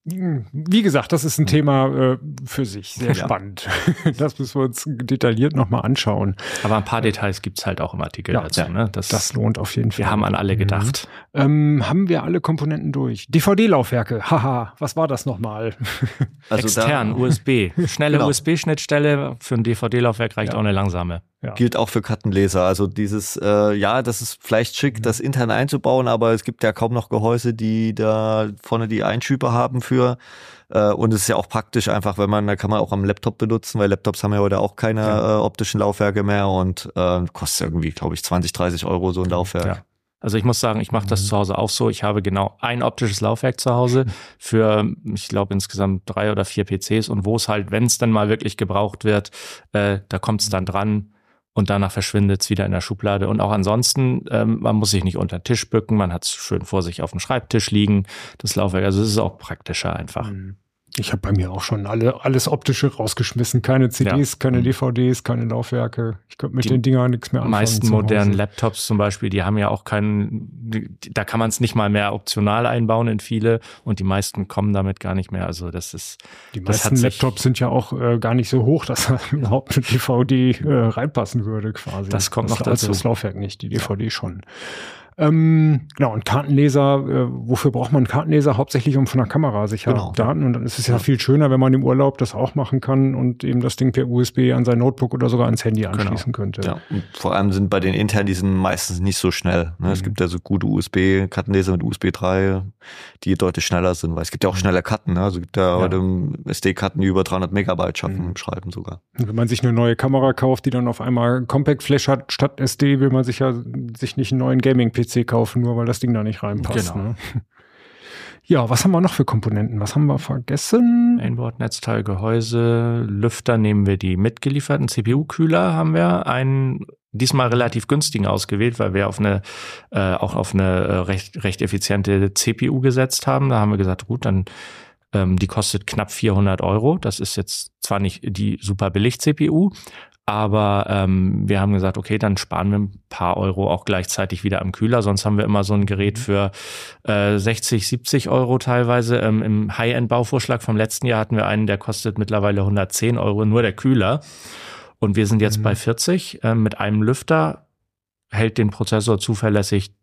Wie gesagt, das ist ein Thema äh, für sich, sehr ja. spannend. Das müssen wir uns detailliert nochmal anschauen. Aber ein paar Details gibt's halt auch im Artikel ja, dazu. Ne? Das, das, lohnt auf jeden Fall. Wir haben an alle gedacht. Mhm. Ähm, haben wir alle Komponenten durch? DVD-Laufwerke, haha, was war das nochmal? Also Extern, USB. Schnelle genau. USB-Schnittstelle für ein DVD-Laufwerk reicht ja. auch eine langsame. Ja. Gilt auch für Kartenleser. Also dieses, äh, ja, das ist vielleicht schick, mhm. das intern einzubauen, aber es gibt ja kaum noch Gehäuse, die da vorne die Einschübe haben für. Äh, und es ist ja auch praktisch einfach, wenn man, da kann man auch am Laptop benutzen, weil Laptops haben ja heute auch keine ja. äh, optischen Laufwerke mehr und äh, kostet irgendwie, glaube ich, 20, 30 Euro so ein Laufwerk. Ja. Also ich muss sagen, ich mache das mhm. zu Hause auch so. Ich habe genau ein optisches Laufwerk zu Hause für, ich glaube, insgesamt drei oder vier PCs und wo es halt, wenn es dann mal wirklich gebraucht wird, äh, da kommt es dann dran und danach verschwindet es wieder in der Schublade. Und auch ansonsten, ähm, man muss sich nicht unter den Tisch bücken, man hat es schön vor sich auf dem Schreibtisch liegen, das Laufwerk. Also es ist auch praktischer einfach. Mhm. Ich habe bei mir auch schon alle, alles optische rausgeschmissen. Keine CDs, Ja. keine Mhm. DVDs, keine Laufwerke. Ich könnte mit Die den Dingern nichts mehr Die anfangen. meisten zu modernen. Laptops zum Beispiel, die haben ja auch keinen, die- da kann man es nicht mal mehr optional einbauen in viele und die meisten kommen damit gar nicht mehr. Also das ist, Die das meisten Laptops sind ja auch äh, gar nicht so hoch, dass da überhaupt eine DVD äh, reinpassen würde quasi. Das kommt noch also dazu. Das Laufwerk nicht, die DVD schon. Ähm, genau, und Kartenleser, äh, wofür braucht man Kartenleser? Hauptsächlich, um von der Kamera sicher Genau. Daten. Und dann ist es ja viel schöner, wenn man im Urlaub das auch machen kann und eben das Ding per USB an sein Notebook oder sogar ans Handy anschließen könnte. Ja, und vor allem sind bei den internen, die sind meistens nicht so schnell. Ne? Es Mhm. gibt ja so gute USB-Kartenleser mit USB 3, die deutlich schneller sind, weil es gibt ja auch schnelle Karten. Ne? Also es gibt ja, Ja. heute SD-Karten, die über 300 Megabyte schaffen Mhm. im Schreiben sogar. Und Wenn man sich eine neue Kamera kauft, die dann auf einmal Compact Flash hat statt SD, will man sich ja sich nicht einen neuen Gaming-PC kaufen, nur weil das Ding da nicht reinpasst. Genau. Ne? Ja, was haben wir noch für Komponenten? Was haben wir vergessen? Mainboard, Netzteil, Gehäuse, Lüfter nehmen wir die mitgelieferten. CPU-Kühler haben wir einen diesmal relativ günstigen ausgewählt, weil wir auf eine äh, auch auf eine äh, recht recht effiziente CPU gesetzt haben. Da haben wir gesagt, gut, dann ähm, die kostet knapp 400 Euro. Das ist jetzt zwar nicht die super billig CPU, aber ähm, wir haben gesagt, okay, dann sparen wir ein paar Euro auch gleichzeitig wieder am Kühler. Sonst haben wir immer so ein Gerät für äh, 60, 70 Euro teilweise. Ähm, Im High-End-Bauvorschlag vom letzten Jahr hatten wir einen, der kostet mittlerweile 110 Euro, nur der Kühler. Und wir sind jetzt Mhm. bei 40 ähm, mit einem Lüfter, hält den Prozessor zuverlässig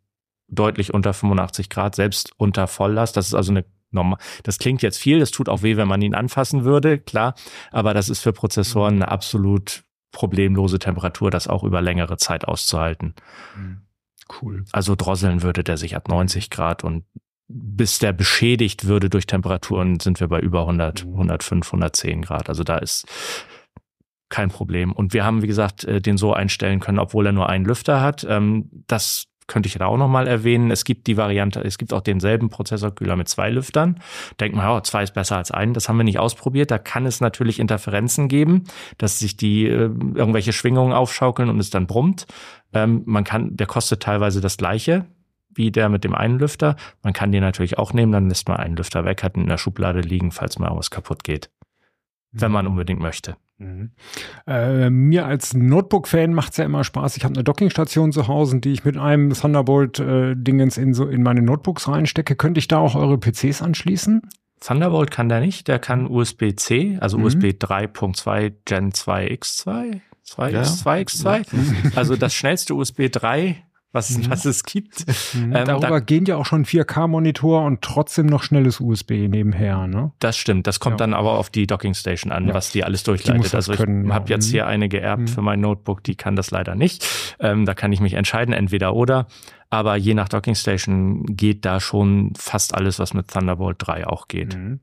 deutlich unter 85 Grad, selbst unter Volllast. Das ist also eine normal. Das klingt jetzt viel, das tut auch weh, wenn man ihn anfassen würde, klar. Aber das ist für Prozessoren eine absolut problemlose Temperatur, das auch über längere Zeit auszuhalten. Cool. Also drosseln würde der sich ab 90 Grad und bis der beschädigt würde durch Temperaturen, sind wir bei über 100, 105, 110 Grad. Also da ist kein Problem. Und wir haben, wie gesagt, äh, den so einstellen können, obwohl er nur einen Lüfter hat. Ähm, Das könnte ich da auch nochmal erwähnen. Es gibt die Variante, es gibt auch denselben Prozessorkühler mit zwei Lüftern. Denkt man, ja, zwei ist besser als einen. Das haben wir nicht ausprobiert. Da kann es natürlich Interferenzen geben, dass sich die äh, irgendwelche Schwingungen aufschaukeln und es dann brummt. Ähm, man kann, der kostet teilweise das gleiche wie der mit dem einen Lüfter. Man kann den natürlich auch nehmen, dann lässt man einen Lüfter weg, hat ihn in der Schublade liegen, falls mal was kaputt geht. Wenn man unbedingt möchte. Mhm. Äh, mir als Notebook-Fan macht's ja immer Spaß. Ich habe eine Dockingstation zu Hause, die ich mit einem Thunderbolt-Dingens in, so in meine Notebooks reinstecke. Könnte ich da auch eure PCs anschließen? Thunderbolt kann der nicht, der kann USB-C, also Mhm. USB 3.2 Gen 2 X2, 2 Ja. X2 X2. Also das schnellste USB 3, was, Mhm. was es gibt. Mhm. Ähm, Darüber da- gehen ja auch schon 4K-Monitor und trotzdem noch schnelles USB nebenher. Ne? Das stimmt. Das kommt Ja. dann aber auf die Dockingstation an, Ja. was die alles Die muss durchleitet. das also ich habe ja. jetzt Mhm. hier eine geerbt Mhm. für mein Notebook, die kann das leider nicht. Ähm, da kann ich mich entscheiden, entweder oder. Aber je nach Dockingstation geht da schon fast alles, was mit Thunderbolt 3 auch geht. Mhm.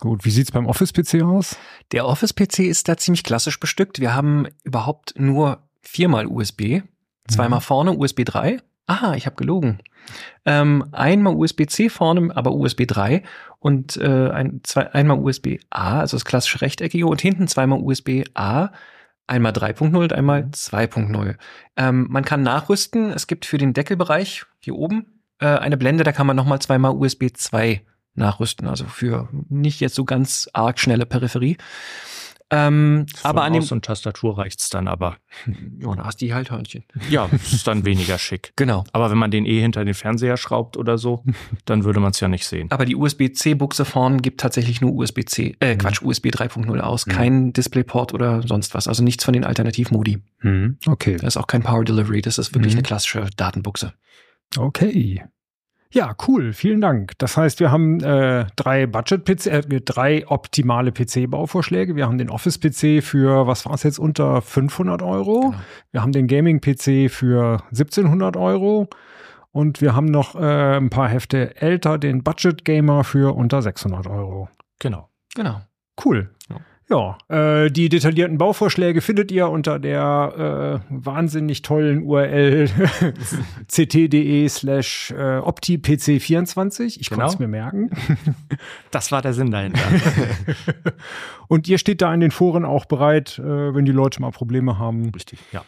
Gut, wie sieht's beim Office-PC aus? Der Office-PC ist da ziemlich klassisch bestückt. Wir haben überhaupt nur viermal USB, zweimal vorne USB 3. Aha, ich habe gelogen. Ähm, einmal USB-C vorne, aber USB 3 und äh, ein, zwei, einmal USB-A, also das klassische rechteckige und hinten zweimal USB-A, einmal 3.0 und einmal 2.0. Ähm, man kann nachrüsten. Es gibt für den Deckelbereich hier oben äh, eine Blende, da kann man nochmal zweimal USB 2 nachrüsten, also für nicht jetzt so ganz arg schnelle Peripherie. Ähm, aber an dem und Tastatur reicht's dann aber. ja, da hast du die Halthörnchen. Ja, ist dann weniger schick. Genau. Aber wenn man den eh hinter den Fernseher schraubt oder so, dann würde man es ja nicht sehen. Aber die USB-C-Buchse vorne gibt tatsächlich nur USB-C, äh, Quatsch, USB 3.0 aus, kein Displayport oder sonst was. Also nichts von den Alternativmodi. Mhm. Okay. Da ist auch kein Power Delivery, das ist wirklich Mhm. eine klassische Datenbuchse. Okay. Ja, cool. Vielen Dank. Das heißt, wir haben äh, drei Budget-PC, äh, drei optimale PC-Bauvorschläge. Wir haben den Office-PC für, was war es jetzt, unter 500 Euro. Genau. Wir haben den Gaming-PC für 1700 Euro. Und wir haben noch äh, ein paar Hefte älter, den Budget-Gamer für unter 600 Euro. Genau. Genau. Cool. Ja, äh, die detaillierten Bauvorschläge findet ihr unter der äh, wahnsinnig tollen URL ct.de slash äh, optipc24. Ich Genau. konnte es mir merken. Das war der Sinn dahinter. Und ihr steht da in den Foren auch bereit, äh, wenn die Leute mal Probleme haben. Richtig, ja.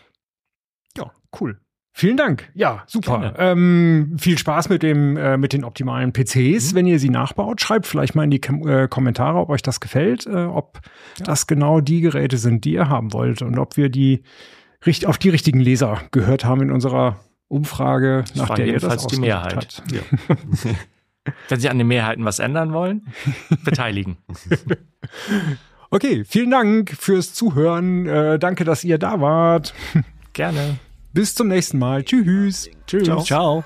Ja, cool. Vielen Dank. Ja, super. Ähm, viel Spaß mit dem äh, mit den optimalen PCs, wenn ihr sie nachbaut. Schreibt vielleicht mal in die Kom äh, Kommentare, ob euch das gefällt, äh, ob das genau die Geräte sind, die ihr haben wollt und ob wir die richt auf die richtigen Leser gehört haben in unserer Umfrage, nach war der ihr das die Mehrheit. habt. Wenn Sie an den Mehrheiten was ändern wollen, beteiligen. Okay, vielen Dank fürs Zuhören. Äh, danke, dass ihr da wart. Gerne. Bis zum nächsten Mal. Tschüss. Tschüss. Ciao.